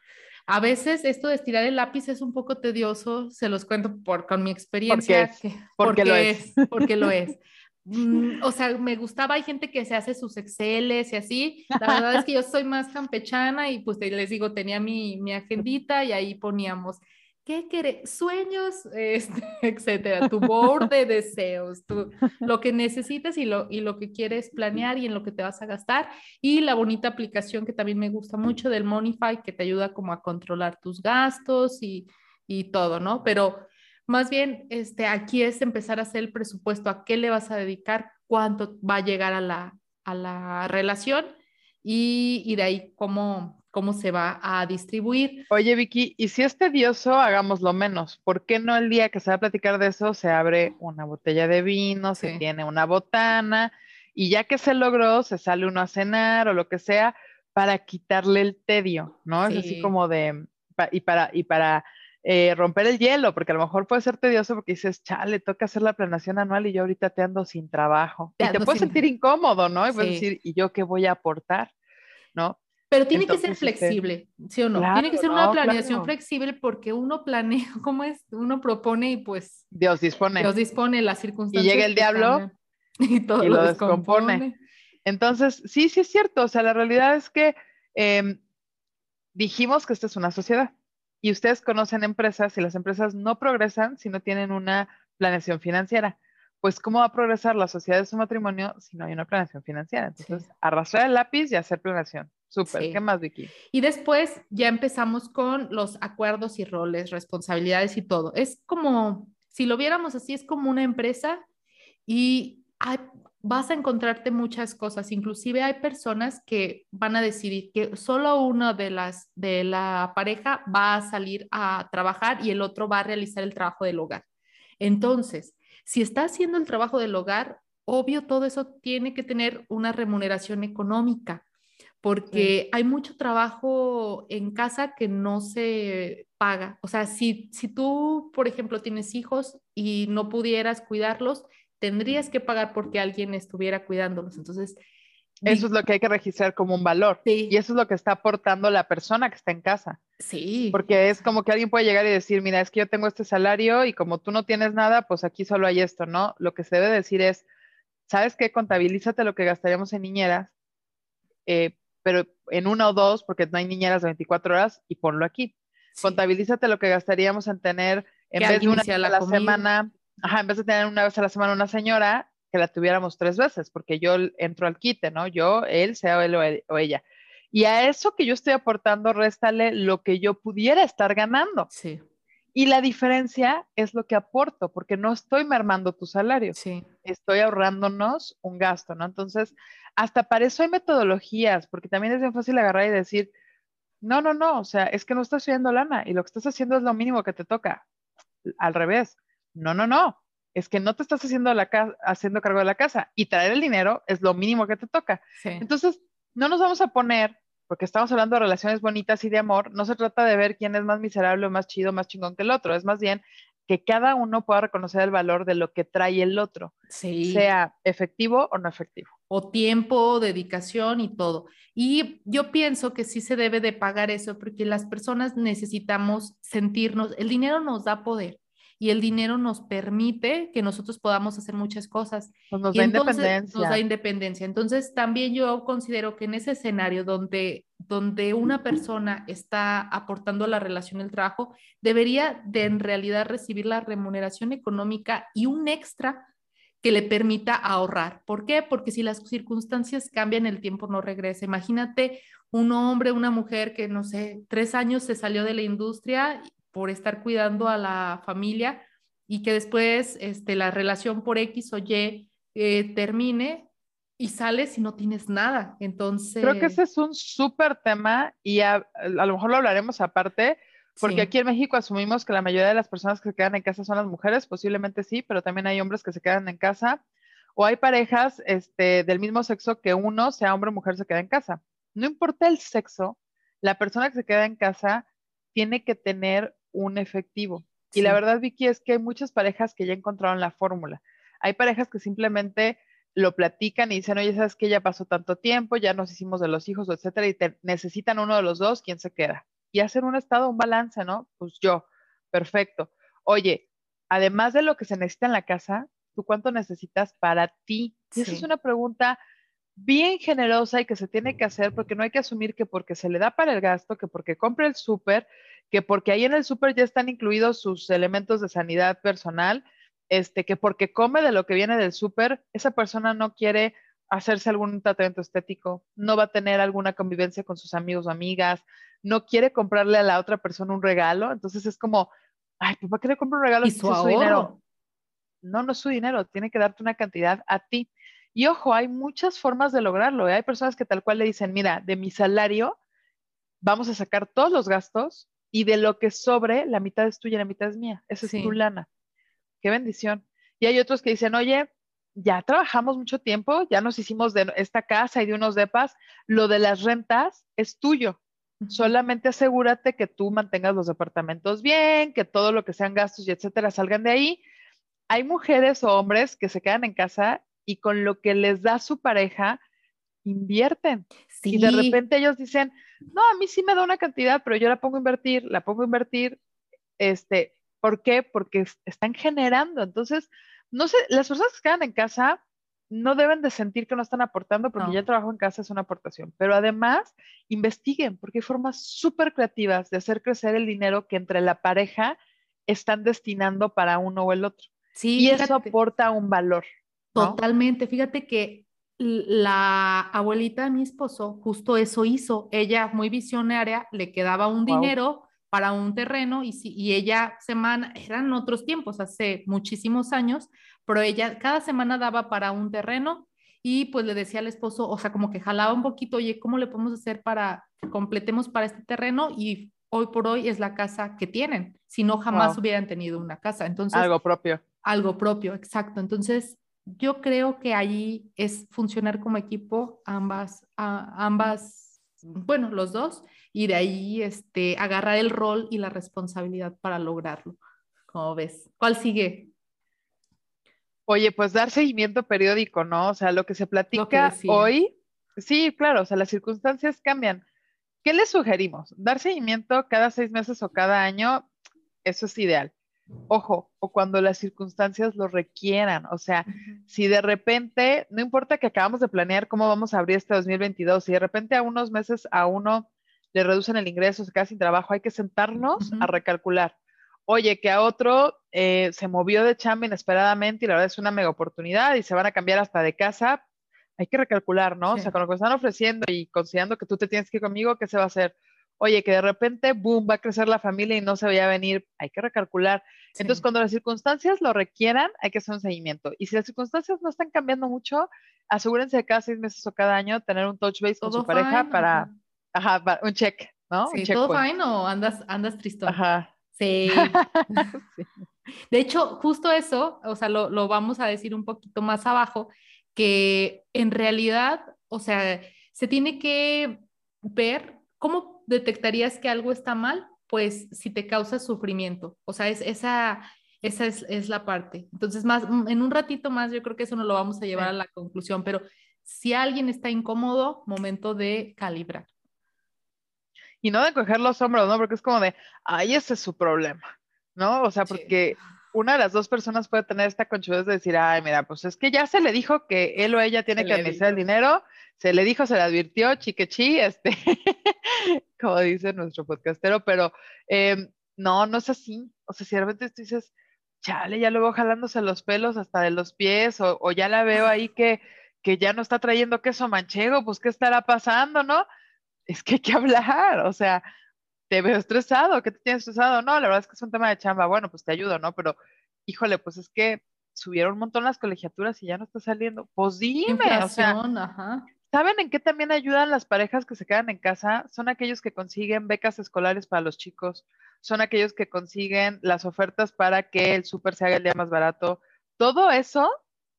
Speaker 1: A veces esto de estirar el lápiz es un poco tedioso, se los cuento por, con mi experiencia.
Speaker 3: porque, lo es.
Speaker 1: Porque lo es. Mm, o sea, me gustaba, hay gente que se hace sus Exceles y así. La verdad es que yo soy más campechana y pues les digo, tenía mi, mi agendita y ahí poníamos ¿qué querés? Sueños, [LAUGHS] este, etcétera, tu board de deseos, tu, lo que necesitas y lo, y lo que quieres planear y en lo que te vas a gastar. Y la bonita aplicación que también me gusta mucho del Monify, que te ayuda como a controlar tus gastos y, y todo, ¿no? Pero más bien, este, aquí es empezar a hacer el presupuesto, a qué le vas a dedicar, cuánto va a llegar a la, a la relación y, y de ahí cómo, cómo se va a distribuir.
Speaker 3: Oye, Vicky, y si es tedioso, hagámoslo menos. ¿Por qué no el día que se va a platicar de eso se abre una botella de vino, se tiene una botana y ya que se logró, se sale uno a cenar o lo que sea para quitarle el tedio, ¿no? Es así como de, y para, y para eh, romper el hielo, porque a lo mejor puede ser tedioso porque dices, chale, toca hacer la planeación anual y yo ahorita te ando sin trabajo. y te puedes sentir incómodo, ¿no? Y puedes decir, ¿y yo qué voy a aportar? ¿No?
Speaker 1: Pero tiene que ser este, flexible, ¿sí o no? tiene que ser una planeación flexible porque uno planea, [LAUGHS] ¿cómo es? Uno propone y pues...
Speaker 3: Dios dispone.
Speaker 1: Dios dispone las circunstancias.
Speaker 3: Y llega el diablo [LAUGHS]
Speaker 1: y todo lo, descompone.
Speaker 3: Entonces, sí, sí es cierto. O sea, la realidad es que em, dijimos que esta es una sociedad y ustedes conocen empresas y las empresas no progresan si no tienen una planeación financiera pues cómo va a progresar la sociedad de su matrimonio si no hay una planeación financiera. Entonces, arrastrar el lápiz y hacer planeación. Súper. ¿Qué más, Vicky?
Speaker 1: Y después ya empezamos con los acuerdos y roles, responsabilidades y todo. Es como, si lo viéramos así, es como una empresa y vas a encontrarte muchas cosas. Inclusive hay personas que van a decidir que solo uno de las de la pareja va a salir a trabajar y el otro va a realizar el trabajo del hogar. Entonces, si está haciendo el trabajo del hogar, obvio, todo eso tiene que tener una remuneración económica, porque hay mucho trabajo en casa que no se paga. O sea, si, si tú, por ejemplo, tienes hijos y no pudieras cuidarlos, tendrías que pagar porque alguien estuviera cuidándolos. Entonces,
Speaker 3: eso es lo que hay que registrar como un valor. Y eso es lo que está aportando la persona que está en casa.
Speaker 1: Sí.
Speaker 3: Porque es como que alguien puede llegar y decir, mira, es que yo tengo este salario y como tú no tienes nada, pues aquí solo hay esto, ¿no? Lo que se debe decir es, ¿sabes qué? Contabilízate lo que gastaríamos en niñeras, eh, pero en una o dos, porque no hay niñeras de 24 horas, y ponlo aquí. Contabilízate lo que gastaríamos en tener, en vez de una vez a la semana, ajá, en vez de tener una vez a la semana una señora, que la tuviéramos tres veces, porque yo entro al quite, ¿no? Yo, él, sea él e, o, ella. Y a eso que yo estoy aportando, réstale lo que yo pudiera estar ganando.
Speaker 1: Sí.
Speaker 3: Y la diferencia es lo que aporto, porque no estoy mermando tu salario.
Speaker 1: Sí.
Speaker 3: Estoy ahorrándonos un gasto, ¿no? Entonces, hasta para eso hay metodologías, porque también es bien fácil agarrar y decir, no, no, no, o sea, es que no estás subiendo lana y lo que estás haciendo es lo mínimo que te toca. Al revés. No, no, no es que no te estás haciendo, la haciendo cargo de la casa y traer el dinero es lo mínimo que te toca. Entonces, no nos vamos a poner, porque estamos hablando de relaciones bonitas y de amor, no se trata de ver quién es más miserable, más chido, más chingón que el otro, es más bien que cada uno pueda reconocer el valor de lo que trae el otro, sea efectivo o no efectivo.
Speaker 1: O tiempo, dedicación y todo. Y yo pienso que sí se debe de pagar eso porque las personas necesitamos sentirnos, el dinero nos da poder y el dinero nos permite que nosotros podamos hacer muchas cosas.
Speaker 3: Pues nos da independencia.
Speaker 1: Nos da independencia. Entonces, también yo considero que en ese escenario donde, donde una persona está aportando la relación del trabajo, debería de en realidad recibir la remuneración económica y un extra que le permita ahorrar. ¿Por qué? Porque si las circunstancias cambian, el tiempo no regresa. Imagínate un hombre, una mujer que, no sé, tres años se salió de la industria por estar cuidando a la familia y que después este, la relación por X o Y eh, termine y sales y no tienes nada. Entonces...
Speaker 3: Creo que ese es un súper tema y a, lo mejor lo hablaremos aparte, porque aquí en México asumimos que la mayoría de las personas que se quedan en casa son las mujeres, posiblemente sí, pero también hay hombres que se quedan en casa. O hay parejas este, del mismo sexo que uno, sea hombre o mujer, se queda en casa. No importa el sexo, la persona que se queda en casa tiene que tener un efectivo. Y la verdad, Vicky, es que hay muchas parejas que ya encontraron la fórmula. Hay parejas que simplemente lo platican y dicen, oye, sabes que ya pasó tanto tiempo, ya nos hicimos de los hijos, etcétera, y necesitan uno de los dos, ¿quién se queda? y hacer un estado, un balance, ¿no? Pues yo, perfecto. Oye, además de lo que se necesita en la casa, ¿tú cuánto necesitas para ti? Y esa es una pregunta bien generosa y que se tiene que hacer porque no hay que asumir que porque se le da para el gasto, que porque compra el súper, que porque ahí en el súper ya están incluidos sus elementos de sanidad personal, este, que porque come de lo que viene del súper, esa persona no quiere hacerse algún tratamiento estético, no va a tener alguna convivencia con sus amigos o amigas, no quiere comprarle a la otra persona un regalo, entonces es como, ay, ¿para qué le compro un regalo?
Speaker 1: ¿Y su, su dinero?
Speaker 3: No, no es su dinero, tiene que darte una cantidad a ti. Y ojo, hay muchas formas de lograrlo. ¿eh? Hay personas que tal cual le dicen, mira, de mi salario vamos a sacar todos los gastos y de lo que sobre, la mitad es tuya y la mitad es mía. Esa es tu lana. Qué bendición. Y hay otros que dicen, oye, ya trabajamos mucho tiempo, ya nos hicimos de esta casa y de unos depas, lo de las rentas es tuyo. Solamente asegúrate que tú mantengas los departamentos bien, que todo lo que sean gastos y etcétera salgan de ahí. Hay mujeres o hombres que se quedan en casa y con lo que les da su pareja invierten. Y de repente ellos dicen, no, a mí sí me da una cantidad, pero yo la pongo a invertir, la pongo a invertir. Este, ¿Por qué? Porque están generando. Entonces, no sé, las personas que quedan en casa no deben de sentir que no están aportando porque ya el trabajo en casa es una aportación, pero además investiguen porque hay formas súper creativas de hacer crecer el dinero que entre la pareja están destinando para uno o el otro. Sí, y eso aporta un valor.
Speaker 1: Totalmente. Fíjate que la abuelita de mi esposo justo eso hizo. Ella, muy visionaria, le quedaba un dinero para un terreno y, si, y ella semana, eran otros tiempos, hace muchísimos años, pero ella cada semana daba para un terreno y pues le decía al esposo, o sea, como que jalaba un poquito, oye, ¿cómo le podemos hacer para que completemos para este terreno? Y hoy por hoy es la casa que tienen, si no jamás hubieran tenido una casa. Entonces,
Speaker 3: algo propio.
Speaker 1: Algo propio, exacto. Entonces, yo creo que ahí es funcionar como equipo, ambas, ambas, bueno, los dos, y de ahí este, agarrar el rol y la responsabilidad para lograrlo. ¿Cómo ves? ¿Cuál sigue?
Speaker 3: Oye, pues dar seguimiento periódico, ¿no? O sea, lo que se platica hoy, sí, claro, o sea, las circunstancias cambian. ¿Qué le sugerimos? Dar seguimiento cada seis meses o cada año, eso es ideal. Ojo, o cuando las circunstancias lo requieran. O sea, si de repente, no importa que acabamos de planear cómo vamos a abrir este 2022, si de repente a unos meses a uno le reducen el ingreso, se queda sin trabajo, hay que sentarnos a recalcular. Oye, que a otro eh, se movió de chamba inesperadamente y la verdad es una mega oportunidad y se van a cambiar hasta de casa, hay que recalcular, ¿no? O sea, con lo que están ofreciendo y considerando que tú te tienes que ir conmigo, ¿qué se va a hacer? Oye, que de repente, boom, va a crecer la familia y no se vaya a venir, hay que recalcular. Entonces, cuando las circunstancias lo requieran, hay que hacer un seguimiento. Y si las circunstancias no están cambiando mucho, asegúrense de cada seis meses o cada año tener un touch base con su pareja para, Ajá, un check, ¿no?
Speaker 1: Sí, ¿todo fine o andas, andas tristón? Ajá. [LAUGHS] Sí. De hecho, justo eso, o sea, lo, lo, vamos a decir un poquito más abajo, que en realidad, o sea, se tiene que ver cómo detectarías que algo está mal, pues si te causa sufrimiento. O sea, es, esa, esa es, es, la parte. Entonces, más, en un ratito más, yo creo que eso no lo vamos a llevar a la conclusión, pero si alguien está incómodo, momento de calibrar
Speaker 3: y no de coger los hombros, ¿no? Porque es como de, ay, ese es su problema, ¿no? O sea, porque una de las dos personas puede tener esta conchudez de decir, ay, mira, pues es que ya se le dijo que él o ella tiene que administrar el dinero, se le dijo, se le advirtió, chiquechi, este, [LAUGHS] como dice nuestro podcastero, pero em, no, no es así. O sea, si de repente tú dices, chale, ya lo veo jalándose los pelos hasta de los pies, o, ya la veo ahí que, que ya no está trayendo queso manchego, pues ¿qué estará pasando, no? Es que hay que hablar, o sea, te veo estresado, ¿qué te tienes estresado? No, la verdad es que es un tema de chamba, bueno, pues te ayudo, ¿no? Pero, híjole, pues es que subieron un montón las colegiaturas y ya no está saliendo. Pues dime, sea,
Speaker 1: ajá.
Speaker 3: ¿Saben en qué también ayudan las parejas que se quedan en casa? Son aquellos que consiguen becas escolares para los chicos, son aquellos que consiguen las ofertas para que el súper se haga el día más barato. Todo eso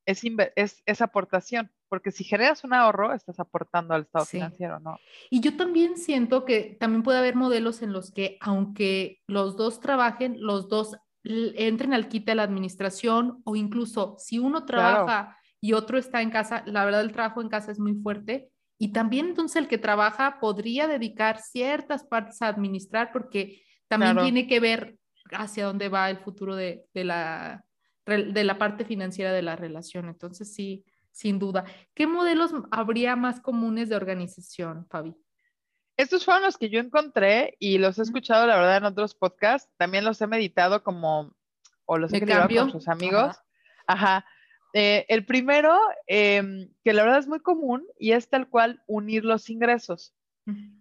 Speaker 3: es, es, es aportación porque si generas un ahorro, estás aportando al estado financiero, ¿no?
Speaker 1: Y yo también siento que también puede haber modelos en los que, aunque los dos trabajen, los dos entren al quite de la administración o incluso si uno trabaja y otro está en casa, la verdad el trabajo en casa es muy fuerte. Y también entonces el que trabaja podría dedicar ciertas partes a administrar porque también tiene que ver hacia dónde va el futuro de, de, la, de la parte financiera de la relación. Entonces sí, sin duda. ¿Qué modelos habría más comunes de organización, Fabi?
Speaker 3: Estos fueron los que yo encontré y los he escuchado, la verdad, en otros podcasts. También los he meditado como, o los he escuchado con sus amigos. Ajá. Eh, el primero, em, que la verdad es muy común y es tal cual unir los ingresos.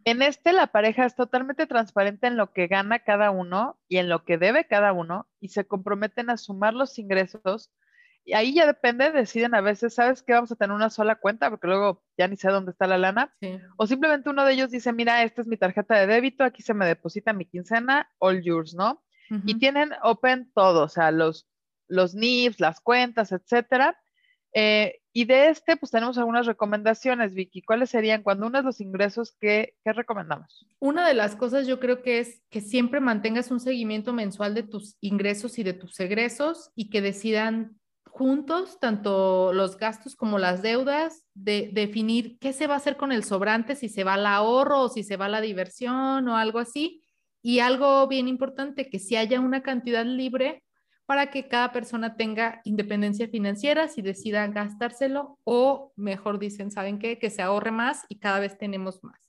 Speaker 3: En este, la pareja es totalmente transparente en lo que gana cada uno y en lo que debe cada uno y se comprometen a sumar los ingresos y ahí ya depende, deciden a veces, ¿sabes qué? Vamos a tener una sola cuenta porque luego ya ni sé dónde está la lana. O simplemente uno de ellos dice, mira, esta es mi tarjeta de débito, aquí se me deposita mi quincena, all yours, ¿no? Y tienen open todo, o sea, los, los NIFs, las cuentas, etcétera. Eh, y de este, pues tenemos algunas recomendaciones, Vicky. ¿Cuáles serían cuando de los ingresos que, que recomendamos?
Speaker 1: Una de las cosas yo creo que es que siempre mantengas un seguimiento mensual de tus ingresos y de tus egresos y que decidan juntos, tanto los gastos como las deudas, de definir qué se va a hacer con el sobrante, si se va al ahorro o si se va a la diversión o algo así. Y algo bien importante, que si haya una cantidad libre para que cada persona tenga independencia financiera, si decida gastárselo o mejor dicen, ¿saben qué? Que se ahorre más y cada vez tenemos más.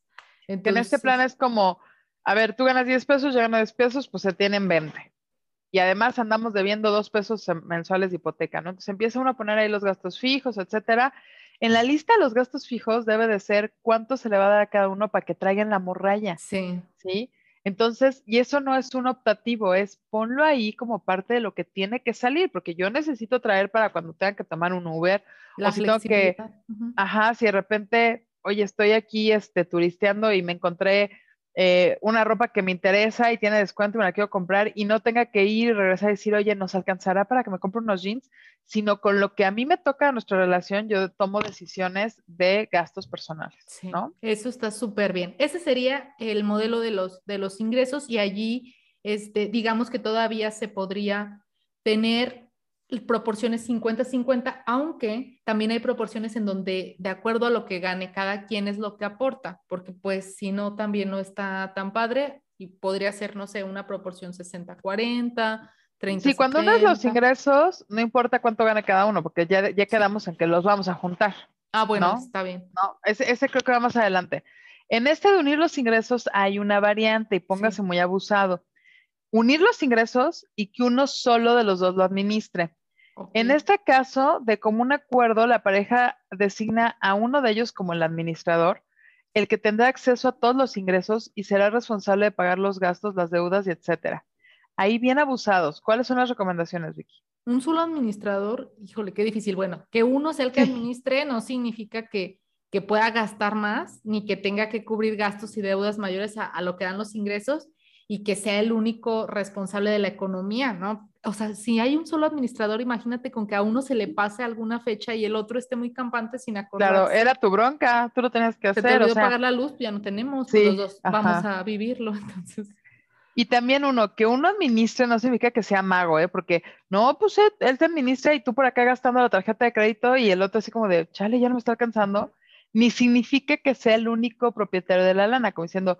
Speaker 3: en este plan es como, a ver, tú ganas 10 pesos, yo gano 10 pesos, pues se tienen 20 y además andamos debiendo dos pesos mensuales de hipoteca, ¿no? Entonces empieza uno a poner ahí los gastos fijos, etcétera. En la lista de los gastos fijos debe de ser cuánto se le va a dar a cada uno para que traigan la morralla.
Speaker 1: Sí.
Speaker 3: ¿Sí? Entonces, y eso no es un optativo, es ponlo ahí como parte de lo que tiene que salir, porque yo necesito traer para cuando tenga que tomar un Uber,
Speaker 1: la o si tengo que,
Speaker 3: ajá, si de repente, oye, estoy aquí este, turisteando y me encontré eh, una ropa que me interesa y tiene descuento y me la quiero comprar y no tenga que ir y regresar y decir, oye, ¿nos alcanzará para que me compre unos jeans? Sino con lo que a mí me toca en nuestra relación, yo tomo decisiones de gastos personales, ¿no?
Speaker 1: Eso está súper bien. Ese sería el modelo de los, de los ingresos y allí, este, digamos que todavía se podría tener proporciones 50-50, aunque también hay proporciones en donde de acuerdo a lo que gane cada quien es lo que aporta, porque pues si no también no está tan padre y podría ser, no sé, una proporción 60-40. 30,
Speaker 3: sí, cuando uno los ingresos, no importa cuánto gane cada uno, porque ya, ya quedamos en que los vamos a juntar.
Speaker 1: Ah, bueno, está bien.
Speaker 3: No, ese, ese, creo que va más adelante. En este de unir los ingresos hay una variante y póngase muy abusado unir los ingresos y que uno solo de los dos lo administre. En este caso, de común acuerdo, la pareja designa a uno de ellos como el administrador, el que tendrá acceso a todos los ingresos y será responsable de pagar los gastos, las deudas y etcétera. Ahí bien abusados. ¿Cuáles son las recomendaciones, Vicky?
Speaker 1: Un solo administrador, híjole, qué difícil. Bueno, que uno sea el que [LAUGHS] administre no significa que, que pueda gastar más, ni que tenga que cubrir gastos y deudas mayores a, a lo que dan los ingresos, y que sea el único responsable de la economía, ¿no? O sea, si hay un solo administrador, imagínate con que a uno se le pase alguna fecha y el otro esté muy campante sin acordarse.
Speaker 3: Claro, era tu bronca, tú lo tenías que hacer. Se te
Speaker 1: olvidó pagar la luz, ya no tenemos, pues los dos vamos a vivirlo, [LAUGHS] entonces.
Speaker 3: Y también uno, que uno administre no significa que sea mago, ¿eh? Porque no, pues él, te administra y tú por acá gastando la tarjeta de crédito y el otro así como de, chale, ya no me está alcanzando. Ni significa que sea el único propietario de la lana, como diciendo,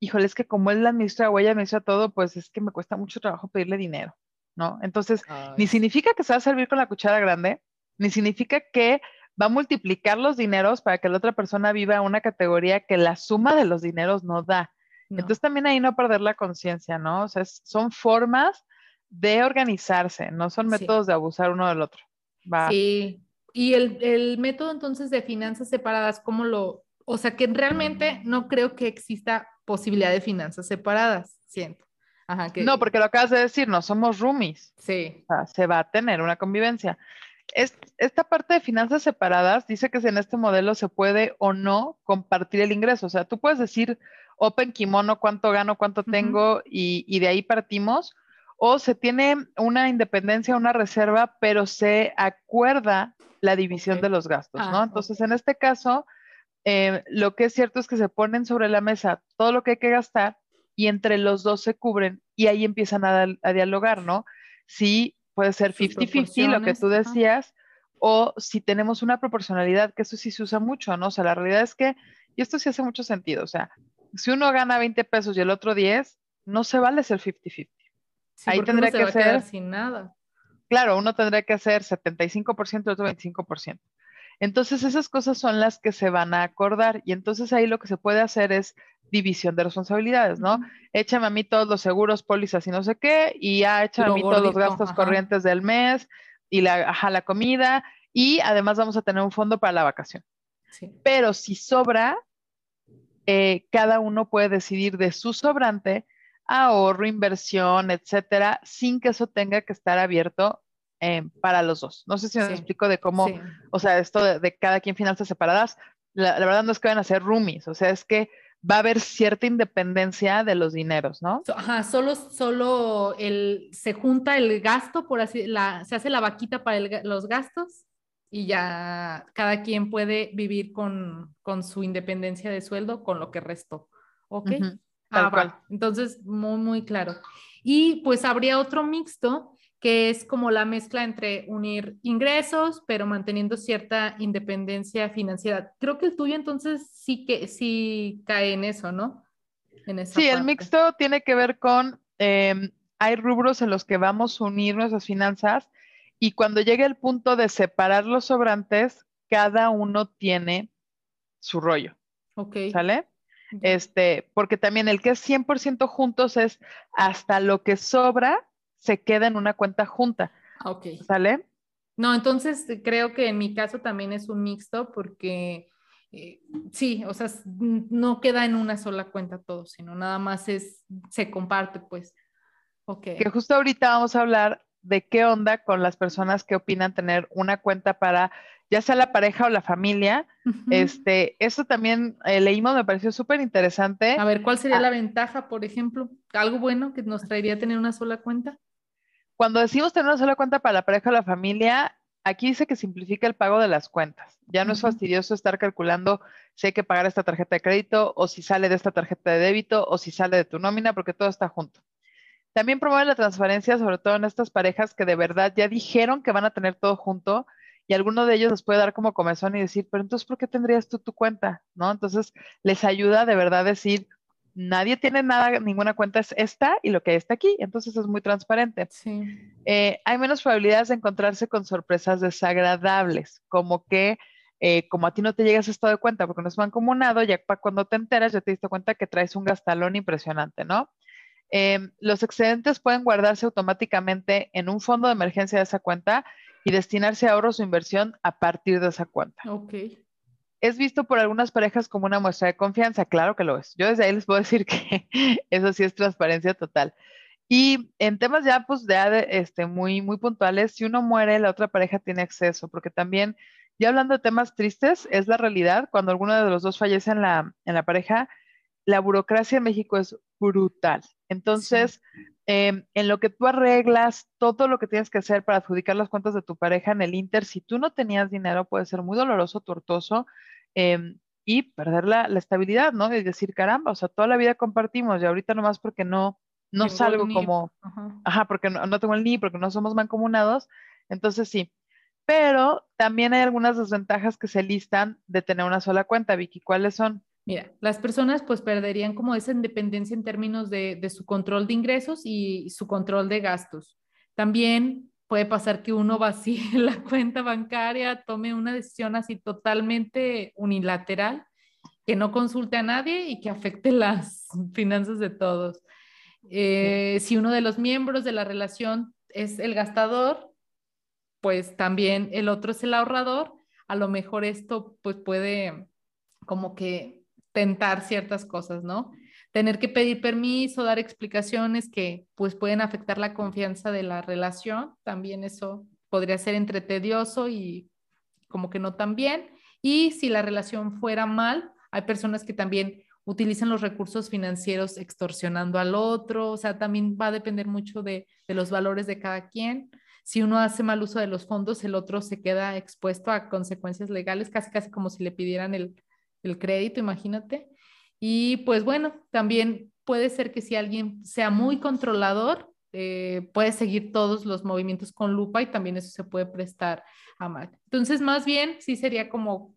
Speaker 3: híjole, es que como él la administra o ella administra todo, pues es que me cuesta mucho trabajo pedirle dinero, ¿no? Entonces, ni significa que se va a servir con la cuchara grande, ni significa que va a multiplicar los dineros para que la otra persona viva una categoría que la suma de los dineros no da. Entonces también ahí no perder la conciencia, ¿no? O sea, son formas de organizarse, no son métodos de abusar uno del otro.
Speaker 1: Sí, y el, el, método entonces de finanzas separadas, ¿cómo lo, o sea, que realmente no creo que exista posibilidad de finanzas separadas, siento.
Speaker 3: Ajá, que... No, porque lo acabas de decir, no somos roomies.
Speaker 1: Sí.
Speaker 3: O sea, se va a tener una convivencia. esta parte de finanzas separadas dice que en este modelo se puede o no compartir el ingreso. O sea, tú puedes decir open kimono, cuánto gano, cuánto tengo y, y, de ahí partimos. O se tiene una independencia, una reserva, pero se acuerda la división de los gastos, ¿no? Ah, Entonces, en este caso, eh, lo que es cierto es que se ponen sobre la mesa todo lo que hay que gastar y entre los dos se cubren y ahí empiezan a, dialogar, ¿no? Si puede ser 50-50, lo que tú decías, o si tenemos una proporcionalidad, que eso sí se usa mucho, ¿no? O sea, la realidad es que, y esto sí hace mucho sentido, o sea, si uno gana 20 pesos y el otro 10, no se vale ser 50-50.
Speaker 1: ahí tendría que ser sin nada.
Speaker 3: Claro, uno tendría que hacer 75% y otro 25%. Entonces esas cosas son las que se van a acordar y entonces ahí lo que se puede hacer es división de responsabilidades, ¿no? Échame a mí todos los seguros, pólizas y no sé qué, y ya échame a mí todos los gastos corrientes del mes y la, la comida y además vamos a tener un fondo para la vacación. Pero si sobra, eh, cada uno puede decidir de su sobrante ahorro, inversión, etcétera, sin que eso tenga que estar abierto eh, para los dos. No sé si me explico de cómo, o sea, esto de, cada quien finanzas separadas, la, verdad no es que van a ser roomies, o sea, es que va a haber cierta independencia de los dineros, ¿no?
Speaker 1: Ajá, solo, solo el, se junta el gasto, por así, la, se hace la vaquita para los gastos y ya cada quien puede vivir con, con, su independencia de sueldo con lo que restó. ¿Ok? ah, cual. Entonces, muy, muy claro. Y pues habría otro mixto que es como la mezcla entre unir ingresos, pero manteniendo cierta independencia financiera. Creo que el tuyo entonces sí que sí cae en eso, ¿no?
Speaker 3: sí, el mixto tiene que ver con, em, hay rubros en los que vamos a unir nuestras finanzas y cuando llegue el punto de separar los sobrantes, cada uno tiene su rollo.
Speaker 1: Ok.
Speaker 3: ¿Sale? Este, porque también el que es 100% juntos es hasta lo que sobra se queda en una cuenta junta.
Speaker 1: Ah, ok.
Speaker 3: ¿Sale?
Speaker 1: No, entonces creo que en mi caso también es un mixto porque eh, sí, o sea, no queda en una sola cuenta todo, sino nada más es, se comparte, pues. Ok.
Speaker 3: Que justo ahorita vamos a hablar de qué onda con las personas que opinan tener una cuenta para ya sea la pareja o la familia. Este, eso también eh, leímos, me pareció súper interesante.
Speaker 1: A ver, ¿cuál sería ah. la ventaja, por ejemplo? ¿Algo bueno que nos traería tener una sola cuenta?
Speaker 3: Cuando decimos tener una sola cuenta para la pareja o la familia, aquí dice que simplifica el pago de las cuentas. Ya no es fastidioso estar calculando si hay que pagar esta tarjeta de crédito o si sale de esta tarjeta de débito o si sale de tu nómina, porque todo está junto. También promueve la transparencia, sobre todo en estas parejas que de verdad ya dijeron que van a tener todo junto y alguno de ellos les puede dar como comezón y decir, pero entonces, ¿por qué tendrías tú tu cuenta? ¿No? Entonces, les ayuda de verdad a decir, nadie tiene nada, ninguna cuenta es esta y lo que hay está aquí. Entonces es muy transparente. Eh, hay menos probabilidades de encontrarse con sorpresas desagradables, como que eh, como a ti no te llegas esto de cuenta porque no es mancomunado, ya para cuando te enteras ya te diste cuenta que traes un gastalón impresionante, ¿no? Em, los excedentes pueden guardarse automáticamente en un fondo de emergencia de esa cuenta y destinarse a ahorros o inversión a partir de esa cuenta.
Speaker 1: Ok
Speaker 3: es visto por algunas parejas como una muestra de confianza, claro que lo es. Yo desde ahí les puedo [LAUGHS] decir que eso sí es transparencia total. Y en temas ya, pues, de, este, muy, muy puntuales, si uno muere, la otra pareja tiene acceso, porque también, ya hablando de temas tristes, es la realidad, cuando alguno de los dos fallece en la, en la pareja, la burocracia en México es brutal. Entonces, em, en lo que tú arreglas, todo lo que tienes que hacer para adjudicar las cuentas de tu pareja en el Inter, si tú no tenías dinero, puede ser muy doloroso, tortuoso, Em, y perder la, estabilidad, ¿no? Y decir, caramba, o sea, toda la vida compartimos y ahorita nomás porque no, no salgo como, ajá, porque no, tengo el ni, porque no somos mancomunados, entonces sí. Pero también hay algunas desventajas que se listan de tener una sola cuenta, Vicky, ¿cuáles son?
Speaker 1: Mira, las personas pues perderían como esa independencia en términos de, de su control de ingresos y su control de gastos. También puede pasar que uno vacíe [LAUGHS] la cuenta bancaria, tome una decisión así totalmente unilateral, que no consulte a nadie y que afecte [LAUGHS] las finanzas de todos. Eh, si uno de los miembros de la relación es el gastador, pues también el otro es el ahorrador, a lo mejor esto pues puede como que tentar ciertas cosas, ¿no? Tener que pedir permiso, dar explicaciones que pues pueden afectar la confianza de la relación, también eso podría ser entre tedioso y como que no tan bien. Y si la relación fuera mal, hay personas que también utilizan los recursos financieros extorsionando al otro, o sea, también va a depender mucho de, de los valores de cada quien si uno hace mal uso de los fondos, el otro se queda expuesto a consecuencias legales, casi casi como si le pidieran el, crédito, imagínate. Y pues bueno, también puede ser que si alguien sea muy controlador, eh, puede seguir todos los movimientos con lupa y también eso se puede prestar a mal. Entonces, más bien, sí sería como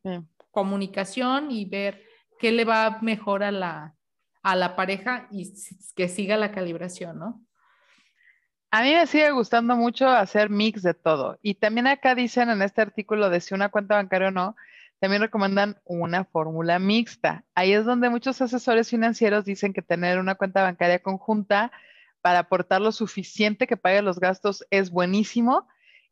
Speaker 1: comunicación y ver qué le va mejor a la, a la pareja y que siga la calibración, ¿no?
Speaker 3: A mí me sigue gustando mucho hacer mix de todo. Y también acá dicen en este artículo de si una cuenta bancaria o no, también recomiendan una fórmula mixta. Ahí es donde muchos asesores financieros dicen que tener una cuenta bancaria conjunta para aportar lo suficiente que pague los gastos es buenísimo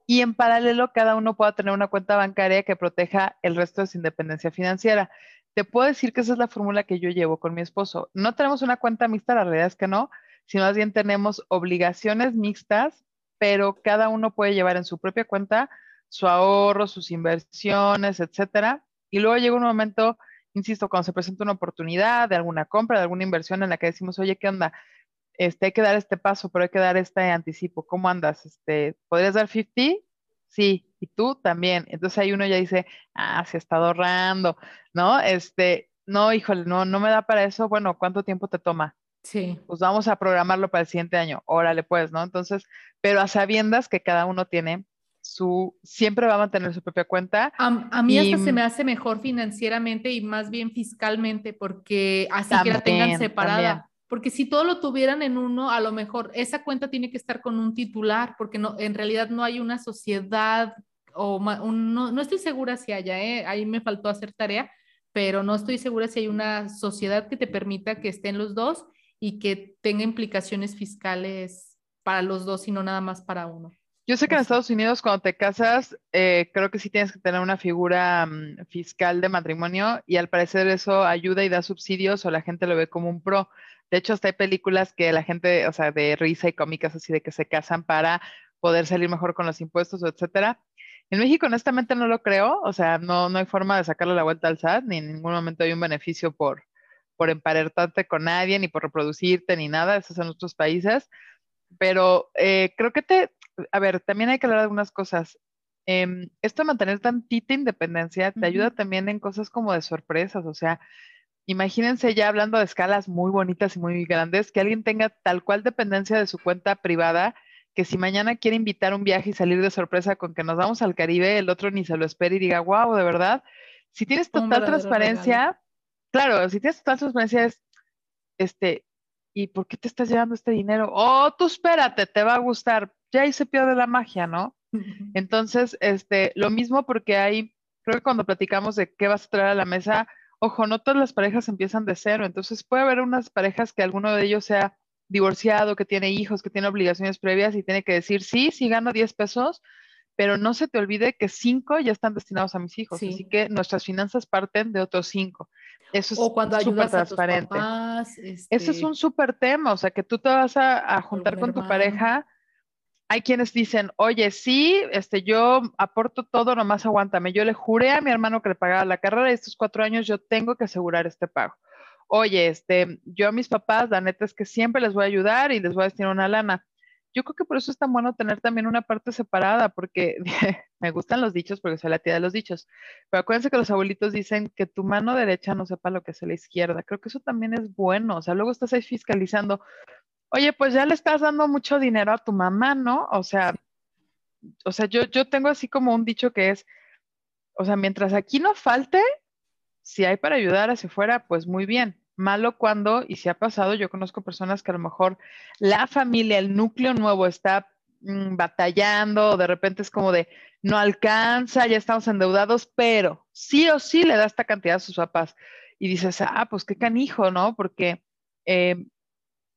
Speaker 3: y en paralelo cada uno pueda tener una cuenta bancaria que proteja el resto de su independencia financiera. Te puedo decir que esa es la fórmula que yo llevo con mi esposo. No tenemos una cuenta mixta, la realidad es que no, sino más bien tenemos obligaciones mixtas, pero cada uno puede llevar en su propia cuenta su ahorro, sus inversiones, etcétera. Y luego llega un momento, insisto, cuando se presenta una oportunidad de alguna compra, de alguna inversión en la que decimos, oye, ¿qué onda? Este, hay que dar este paso, pero hay que dar este anticipo. ¿Cómo andas? Este, ¿Podrías dar 50? Sí, y tú también. Entonces ahí uno ya dice, ah, se está ahorrando, ¿no? Este, no, híjole, no, no me da para eso. Bueno, ¿cuánto tiempo te toma?
Speaker 1: Sí.
Speaker 3: Pues vamos a programarlo para el siguiente año. Órale, pues, ¿no? Entonces, pero a sabiendas que cada uno tiene su, siempre va a mantener su propia cuenta.
Speaker 1: A, mí hasta se me hace mejor financieramente y más bien fiscalmente, porque así que la tengan separada. Porque si todo lo tuvieran en uno, a lo mejor esa cuenta tiene que estar con un titular, porque no, en realidad no hay una sociedad o no, no, estoy segura si haya, ¿eh? ahí me faltó hacer tarea, pero no estoy segura si hay una sociedad que te permita que estén los dos y que tenga implicaciones fiscales para los dos y no nada más para uno.
Speaker 3: Yo sé que en Estados Unidos cuando te casas, eh, creo que sí tienes que tener una figura mm, fiscal de matrimonio y al parecer eso ayuda y da subsidios o la gente lo ve como un pro. De hecho, hasta hay películas que la gente, o sea, de risa y cómicas así de que se casan para poder salir mejor con los impuestos, etcétera. En México, honestamente, no lo creo. O sea, no, no hay forma de sacarle la vuelta al SAT, ni en ningún momento hay un beneficio por, por emparentarte con nadie, ni por reproducirte, ni nada, eso es en otros países. Pero eh, creo que te, a ver, también hay que hablar de algunas cosas. Em, esto de mantener tantita independencia te ayuda también en cosas como de sorpresas, o sea, imagínense ya hablando de escalas muy bonitas y muy grandes, que alguien tenga tal cual dependencia de su cuenta privada, que si mañana quiere invitar un viaje y salir de sorpresa con que nos vamos al Caribe, el otro ni se lo espera y diga, wow, de verdad. Si tienes total transparencia, Claro, si tienes todas tus este, ¿y por qué te estás llevando este dinero? Oh, tú espérate, te va a gustar. Ya ahí se pierde la magia, ¿no? Entonces, este, lo mismo porque hay, creo que cuando platicamos de qué vas a traer a la mesa, ojo, no todas las parejas empiezan de cero. Entonces, puede haber unas parejas que alguno de ellos sea divorciado, que tiene hijos, que tiene obligaciones previas y tiene que decir, sí, sí gano 10 pesos, pero no se te olvide que 5 ya están destinados a mis hijos. Así que nuestras finanzas parten de otros 5. Eso es
Speaker 1: o cuando súper transparente.
Speaker 3: Ese es este un súper tema, o sea, que tú te vas a, juntar con tu pareja. Hay quienes dicen, oye, sí, este, yo aporto todo, nomás aguántame. Yo le juré a mi hermano que le pagaba la carrera y estos cuatro años yo tengo que asegurar este pago. Oye, este, yo a mis papás, la neta es que siempre les voy a ayudar y les voy a destinar una lana. Yo creo que por eso es tan bueno tener también una parte separada, porque [LAUGHS] me gustan los dichos, porque soy la tía de los dichos. Pero acuérdense que los abuelitos dicen que tu mano derecha no sepa lo que es la izquierda. Creo que eso también es bueno. O sea, luego estás ahí fiscalizando. Oye, pues ya le estás dando mucho dinero a tu mamá, ¿no? O sea, o sea, yo, yo tengo así como un dicho que es, o sea, mientras aquí no falte, si hay para ayudar hacia afuera, pues muy bien malo cuando, y si ha pasado, yo conozco personas que a lo mejor la familia, el núcleo nuevo está mm, batallando, o de repente es como de no alcanza, ya estamos endeudados, pero sí o sí le da esta cantidad a sus papás. Y dices, ah, pues qué canijo, ¿no? Porque eh,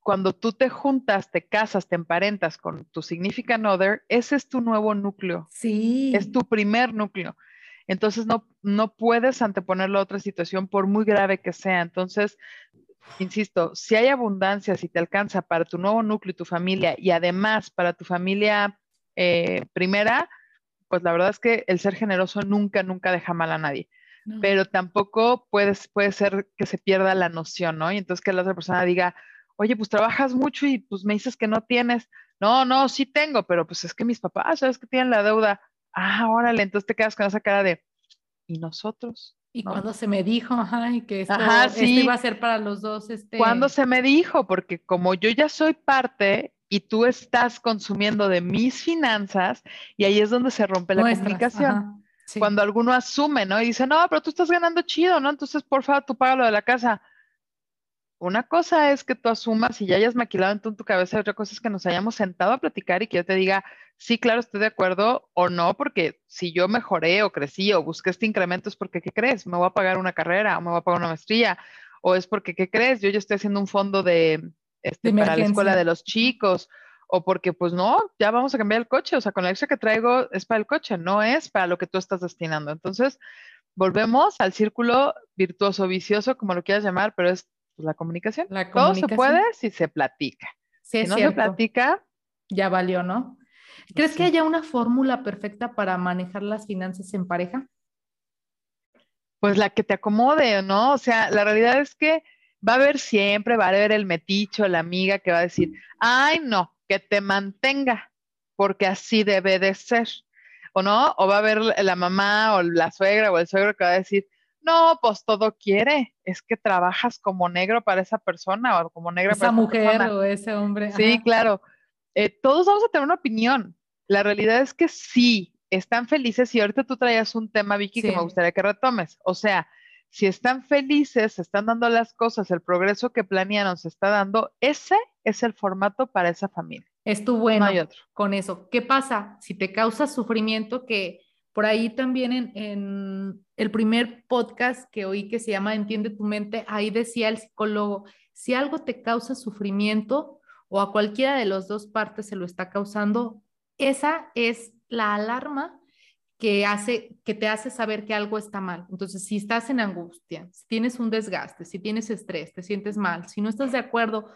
Speaker 3: cuando tú te juntas, te casas, te emparentas con tu significant other, ese es tu nuevo núcleo.
Speaker 1: Sí.
Speaker 3: Es tu primer núcleo. Entonces no, no puedes anteponer la otra situación por muy grave que sea. Entonces, insisto, si hay abundancia, si te alcanza para tu nuevo núcleo y tu familia y además para tu familia eh, primera, pues la verdad es que el ser generoso nunca, nunca deja mal a nadie. Pero tampoco puedes, puede ser que se pierda la noción, ¿no? Y entonces que la otra persona diga, oye, pues trabajas mucho y pues me dices que no tienes. No, no, sí tengo, pero pues es que mis papás, ¿sabes que tienen la deuda? Ah, órale, entonces te quedas con esa cara de, ¿y nosotros?
Speaker 1: Y cuando se me dijo, ay, que esto, iba a ser para los dos. Este...
Speaker 3: Cuando se me dijo, porque como yo ya soy parte y tú estás consumiendo de mis finanzas, y ahí es donde se rompe la comunicación. Cuando alguno asume, ¿no? Y dice, no, pero tú estás ganando chido, ¿no? Entonces, por favor, tú paga lo de la casa una cosa es que tú asumas y ya hayas maquilado en tu, cabeza, otra cosa es que nos hayamos sentado a platicar y que yo te diga, sí, claro, estoy de acuerdo o no, porque si yo mejoré o crecí o busqué este incremento es porque, ¿qué crees? Me voy a pagar una carrera o me voy a pagar una maestría o es porque, ¿qué crees? Yo ya estoy haciendo un fondo de, este, para la escuela de los chicos o porque, pues no, ya vamos a cambiar el coche, o sea, con la extra que traigo es para el coche, no es para lo que tú estás destinando. Entonces, volvemos al círculo virtuoso, vicioso, como lo quieras llamar, pero es pues, la comunicación. Todo se puede si se platica. si no se platica,
Speaker 1: ya valió, ¿no? ¿Crees que haya una fórmula perfecta para manejar las finanzas en pareja?
Speaker 3: Pues la que te acomode, ¿no? O sea, la realidad es que va a haber siempre, va a haber el meticho, la amiga que va a decir, ay, no, que te mantenga, porque así debe de ser. ¿O no? O va a haber la mamá o la suegra o el suegro que va a decir, no, pues todo quiere. Es que trabajas como negro para esa persona o como negra
Speaker 1: esa
Speaker 3: para
Speaker 1: esa mujer o ese hombre.
Speaker 3: Sí, claro. Eh, todos vamos a tener una opinión. La realidad es que sí, están felices y ahorita tú traías un tema, Vicky, que me gustaría que retomes. O sea, si están felices, se están dando las cosas, el progreso que planearon se está dando, ese es el formato para esa familia.
Speaker 1: Es tu bueno con eso. ¿Qué pasa si te causa sufrimiento que por ahí también en, el primer podcast que oí que se llama Entiende tu mente, ahí decía el psicólogo, si algo te causa sufrimiento o a cualquiera de las dos partes se lo está causando, esa es la alarma que hace que te hace saber que algo está mal. Entonces, si estás en angustia, si tienes un desgaste, si tienes estrés, te sientes mal, si no estás de acuerdo,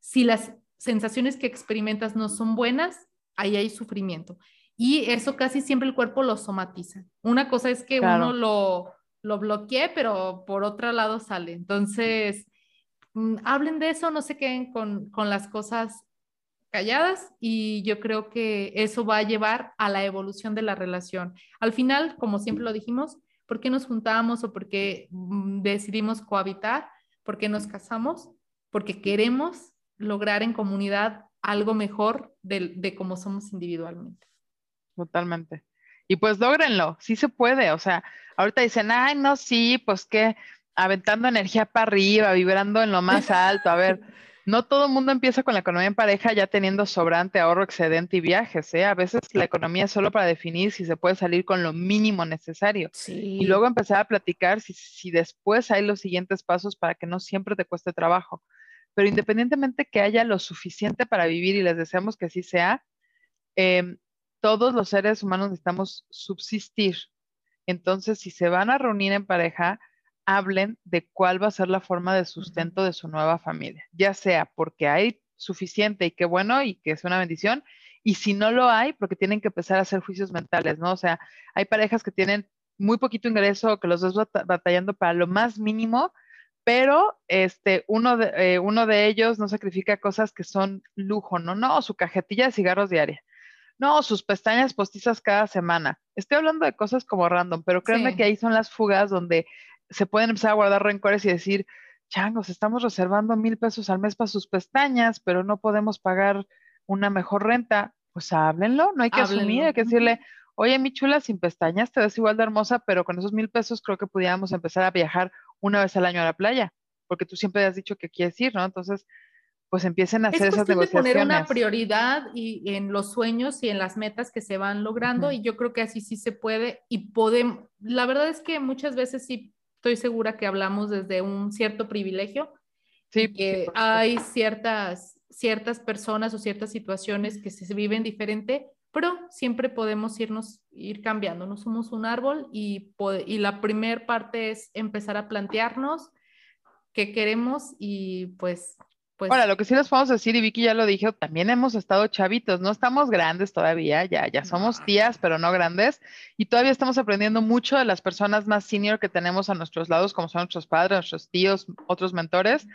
Speaker 1: si las sensaciones que experimentas no son buenas, ahí hay sufrimiento. Y eso casi siempre el cuerpo lo somatiza. Una cosa es que uno lo, lo bloquee, pero por otro lado sale. Entonces, mm, hablen de eso, no se queden con, con las cosas calladas y yo creo que eso va a llevar a la evolución de la relación. Al final, como siempre lo dijimos, ¿por qué nos juntamos o por qué mm, decidimos cohabitar? ¿Por qué nos casamos? Porque queremos lograr en comunidad algo mejor de, de cómo somos individualmente.
Speaker 3: Totalmente. Y pues logrenlo, sí se puede. O sea, ahorita dicen, ay, no, sí, pues que aventando energía para arriba, vibrando en lo más alto. A ver, [LAUGHS] no todo el mundo empieza con la economía en pareja ya teniendo sobrante, ahorro, excedente y viajes. ¿eh? A veces la economía es solo para definir si se puede salir con lo mínimo necesario. Y luego empezar a platicar si, si después hay los siguientes pasos para que no siempre te cueste trabajo. Pero independientemente que haya lo suficiente para vivir y les deseamos que así sea, eh, todos los seres humanos necesitamos subsistir. Entonces, si se van a reunir en pareja, hablen de cuál va a ser la forma de sustento de su nueva familia, ya sea porque hay suficiente y qué bueno y que es una bendición, y si no lo hay, porque tienen que empezar a hacer juicios mentales, ¿no? O sea, hay parejas que tienen muy poquito ingreso, que los dos batallando para lo más mínimo, pero este, uno, de, eh, uno de ellos no sacrifica cosas que son lujo, ¿no? No, su cajetilla de cigarros diaria no, sus pestañas postizas cada semana. Estoy hablando de cosas como random, pero créanme que ahí son las fugas donde se pueden empezar a guardar rencores y decir, changos, estamos reservando mil pesos al mes para sus pestañas, pero no podemos pagar una mejor renta. Pues háblenlo, no hay que asumir, hay que decirle, oye, mi chula, sin pestañas te ves igual de hermosa, pero con esos mil pesos creo que pudiéramos empezar a viajar una vez al año a la playa, porque tú siempre has dicho que quieres ir, ¿no? Entonces, pues empiecen a hacer esas negociaciones.
Speaker 1: De poner una prioridad y en los sueños y en las metas que se van logrando y yo creo que así sí se puede y podemos, la verdad es que muchas veces sí estoy segura que hablamos desde un cierto privilegio
Speaker 3: Sí,
Speaker 1: que hay ciertas, ciertas personas o ciertas situaciones que se viven diferente, pero siempre podemos irnos, ir cambiando. No somos un árbol y, y la primer parte es empezar a plantearnos qué queremos y pues pues,
Speaker 3: Ahora, lo que sí les podemos decir, y Vicky ya lo dijo, también hemos estado chavitos, no estamos grandes todavía, ya, ya somos tías, pero no grandes, y todavía estamos aprendiendo mucho de las personas más senior que tenemos a nuestros lados, como son nuestros padres, nuestros tíos, otros mentores,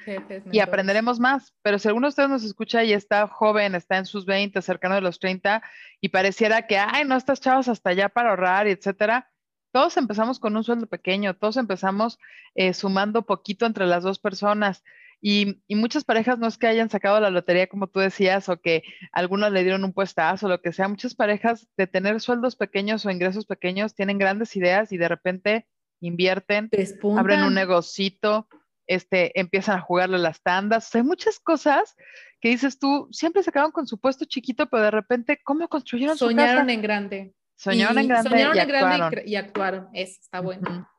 Speaker 3: y aprenderemos más. Pero si alguno de ustedes nos escucha y está joven, está en sus 20, cercano de los 30, y pareciera que, ay, no estás chavos hasta allá para ahorrar, y etcétera, todos empezamos con un sueldo pequeño, todos empezamos eh, sumando poquito entre las dos personas. Y, muchas parejas no es que hayan sacado la lotería, como tú decías, o que algunos le dieron un puestazo, o lo que sea. Muchas parejas de tener sueldos pequeños o ingresos pequeños tienen grandes ideas y de repente invierten, abren un negocito, este, empiezan a jugarle las tandas. hay muchas cosas que dices tú, siempre se acaban con su puesto chiquito, pero de repente, ¿cómo construyeron
Speaker 1: Soñaron
Speaker 3: su casa?
Speaker 1: en grande.
Speaker 3: Soñaron en grande.
Speaker 1: Soñaron
Speaker 3: y
Speaker 1: en
Speaker 3: actuaron.
Speaker 1: grande y, actuaron. Eso está bueno.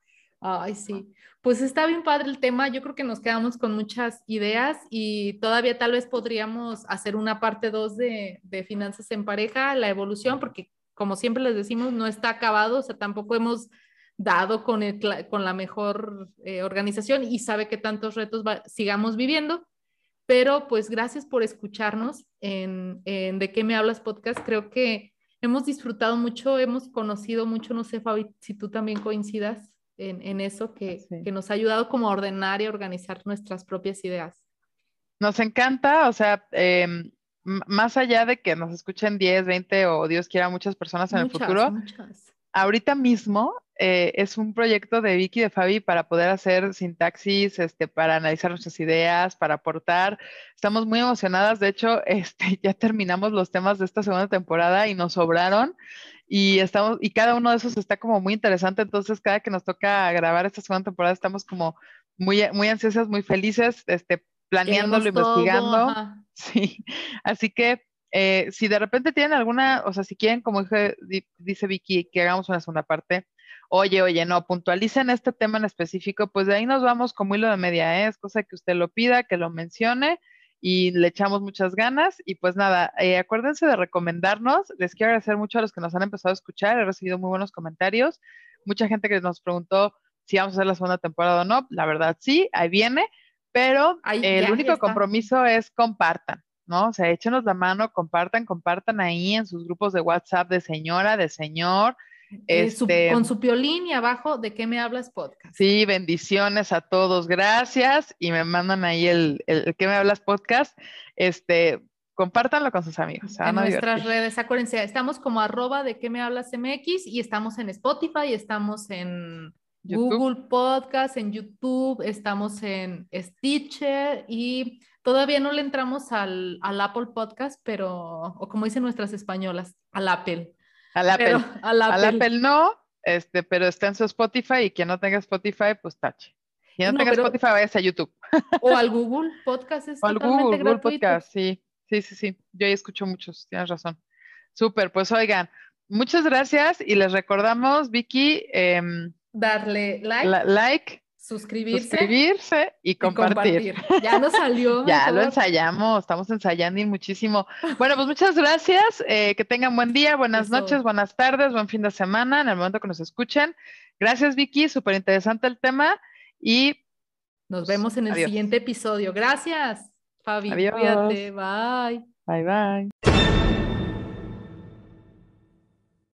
Speaker 1: Ay, sí. Pues está bien padre el tema. Yo creo que nos quedamos con muchas ideas y todavía tal vez podríamos hacer una parte 2 de, finanzas en pareja, la evolución, porque como siempre les decimos, no está acabado, o sea, tampoco hemos dado con, con la mejor eh, organización y sabe que tantos retos sigamos viviendo. Pero pues gracias por escucharnos en, en De qué me hablas podcast. Creo que hemos disfrutado mucho, hemos conocido mucho, no sé, Fabi, si tú también coincidas en, eso que, nos ha ayudado como a ordenar y organizar nuestras propias ideas.
Speaker 3: Nos encanta, o sea, em, más allá de que nos escuchen 10, 20 o Dios quiera muchas personas en el futuro, ahorita mismo eh, es un proyecto de Vicky y de Fabi para poder hacer sintaxis, este, para analizar nuestras ideas, para aportar. Estamos muy emocionadas. De hecho, [LAUGHS] este, ya terminamos los temas de esta segunda temporada y nos sobraron y estamos y cada uno de esos está como muy interesante entonces cada que nos toca grabar esta segunda temporada estamos como muy muy ansiosas muy felices este planeándolo investigando [LAUGHS] sí así que eh, si de repente tienen alguna o sea si quieren como dice Vicky que hagamos una segunda parte oye oye no puntualicen este tema en específico pues de ahí nos vamos como hilo de media ¿eh? es cosa que usted lo pida que lo mencione y le echamos muchas ganas. Y pues nada, eh, acuérdense de recomendarnos. Les quiero agradecer mucho a los que nos han empezado a escuchar. He recibido muy buenos comentarios. Mucha gente que nos preguntó si vamos a hacer la segunda temporada o no. La verdad, sí, ahí viene. Pero el único compromiso es compartan. ¿No? O sea, échenos la mano, compartan, compartan ahí en sus grupos de WhatsApp de señora, de señor,
Speaker 1: este, con su piolín y abajo, ¿de qué me hablas podcast?
Speaker 3: Sí, bendiciones a todos, gracias. Y me mandan ahí el, el, ¿qué me hablas podcast? Este, compártanlo con sus amigos.
Speaker 1: En nuestras redes, acuérdense, estamos como arroba de qué me hablas MX y estamos en Spotify, estamos en Google Podcast, en YouTube, estamos en Stitcher y todavía no le entramos al, al Apple Podcast, pero, o como dicen nuestras españolas, al Apple.
Speaker 3: Al Apple. [LAUGHS] al Apple. no, este, pero está en su Spotify y quien no tenga Spotify, pues tache. Quien no, tenga Spotify, vaya a YouTube. [LAUGHS]
Speaker 1: O al [LAUGHS] Google Podcast. Es o al Google, Google Podcast,
Speaker 3: sí. Sí, sí, sí. Yo ahí escucho muchos, tienes razón. Súper, pues oigan, muchas gracias y les recordamos, Vicky, em,
Speaker 1: darle like.
Speaker 3: like
Speaker 1: suscribirse,
Speaker 3: y, compartir. [LAUGHS]
Speaker 1: Ya nos salió.
Speaker 3: ya lo ensayamos, estamos ensayando y muchísimo. Bueno, pues muchas gracias, eh, que tengan buen día, buenas noches, buenas tardes, buen fin de semana, en el momento que nos escuchen. Gracias Vicky, súper interesante el tema y
Speaker 1: nos vemos en el siguiente episodio. Gracias, Fabi.
Speaker 3: Adiós.
Speaker 1: Cuídate, bye.
Speaker 3: Bye, bye.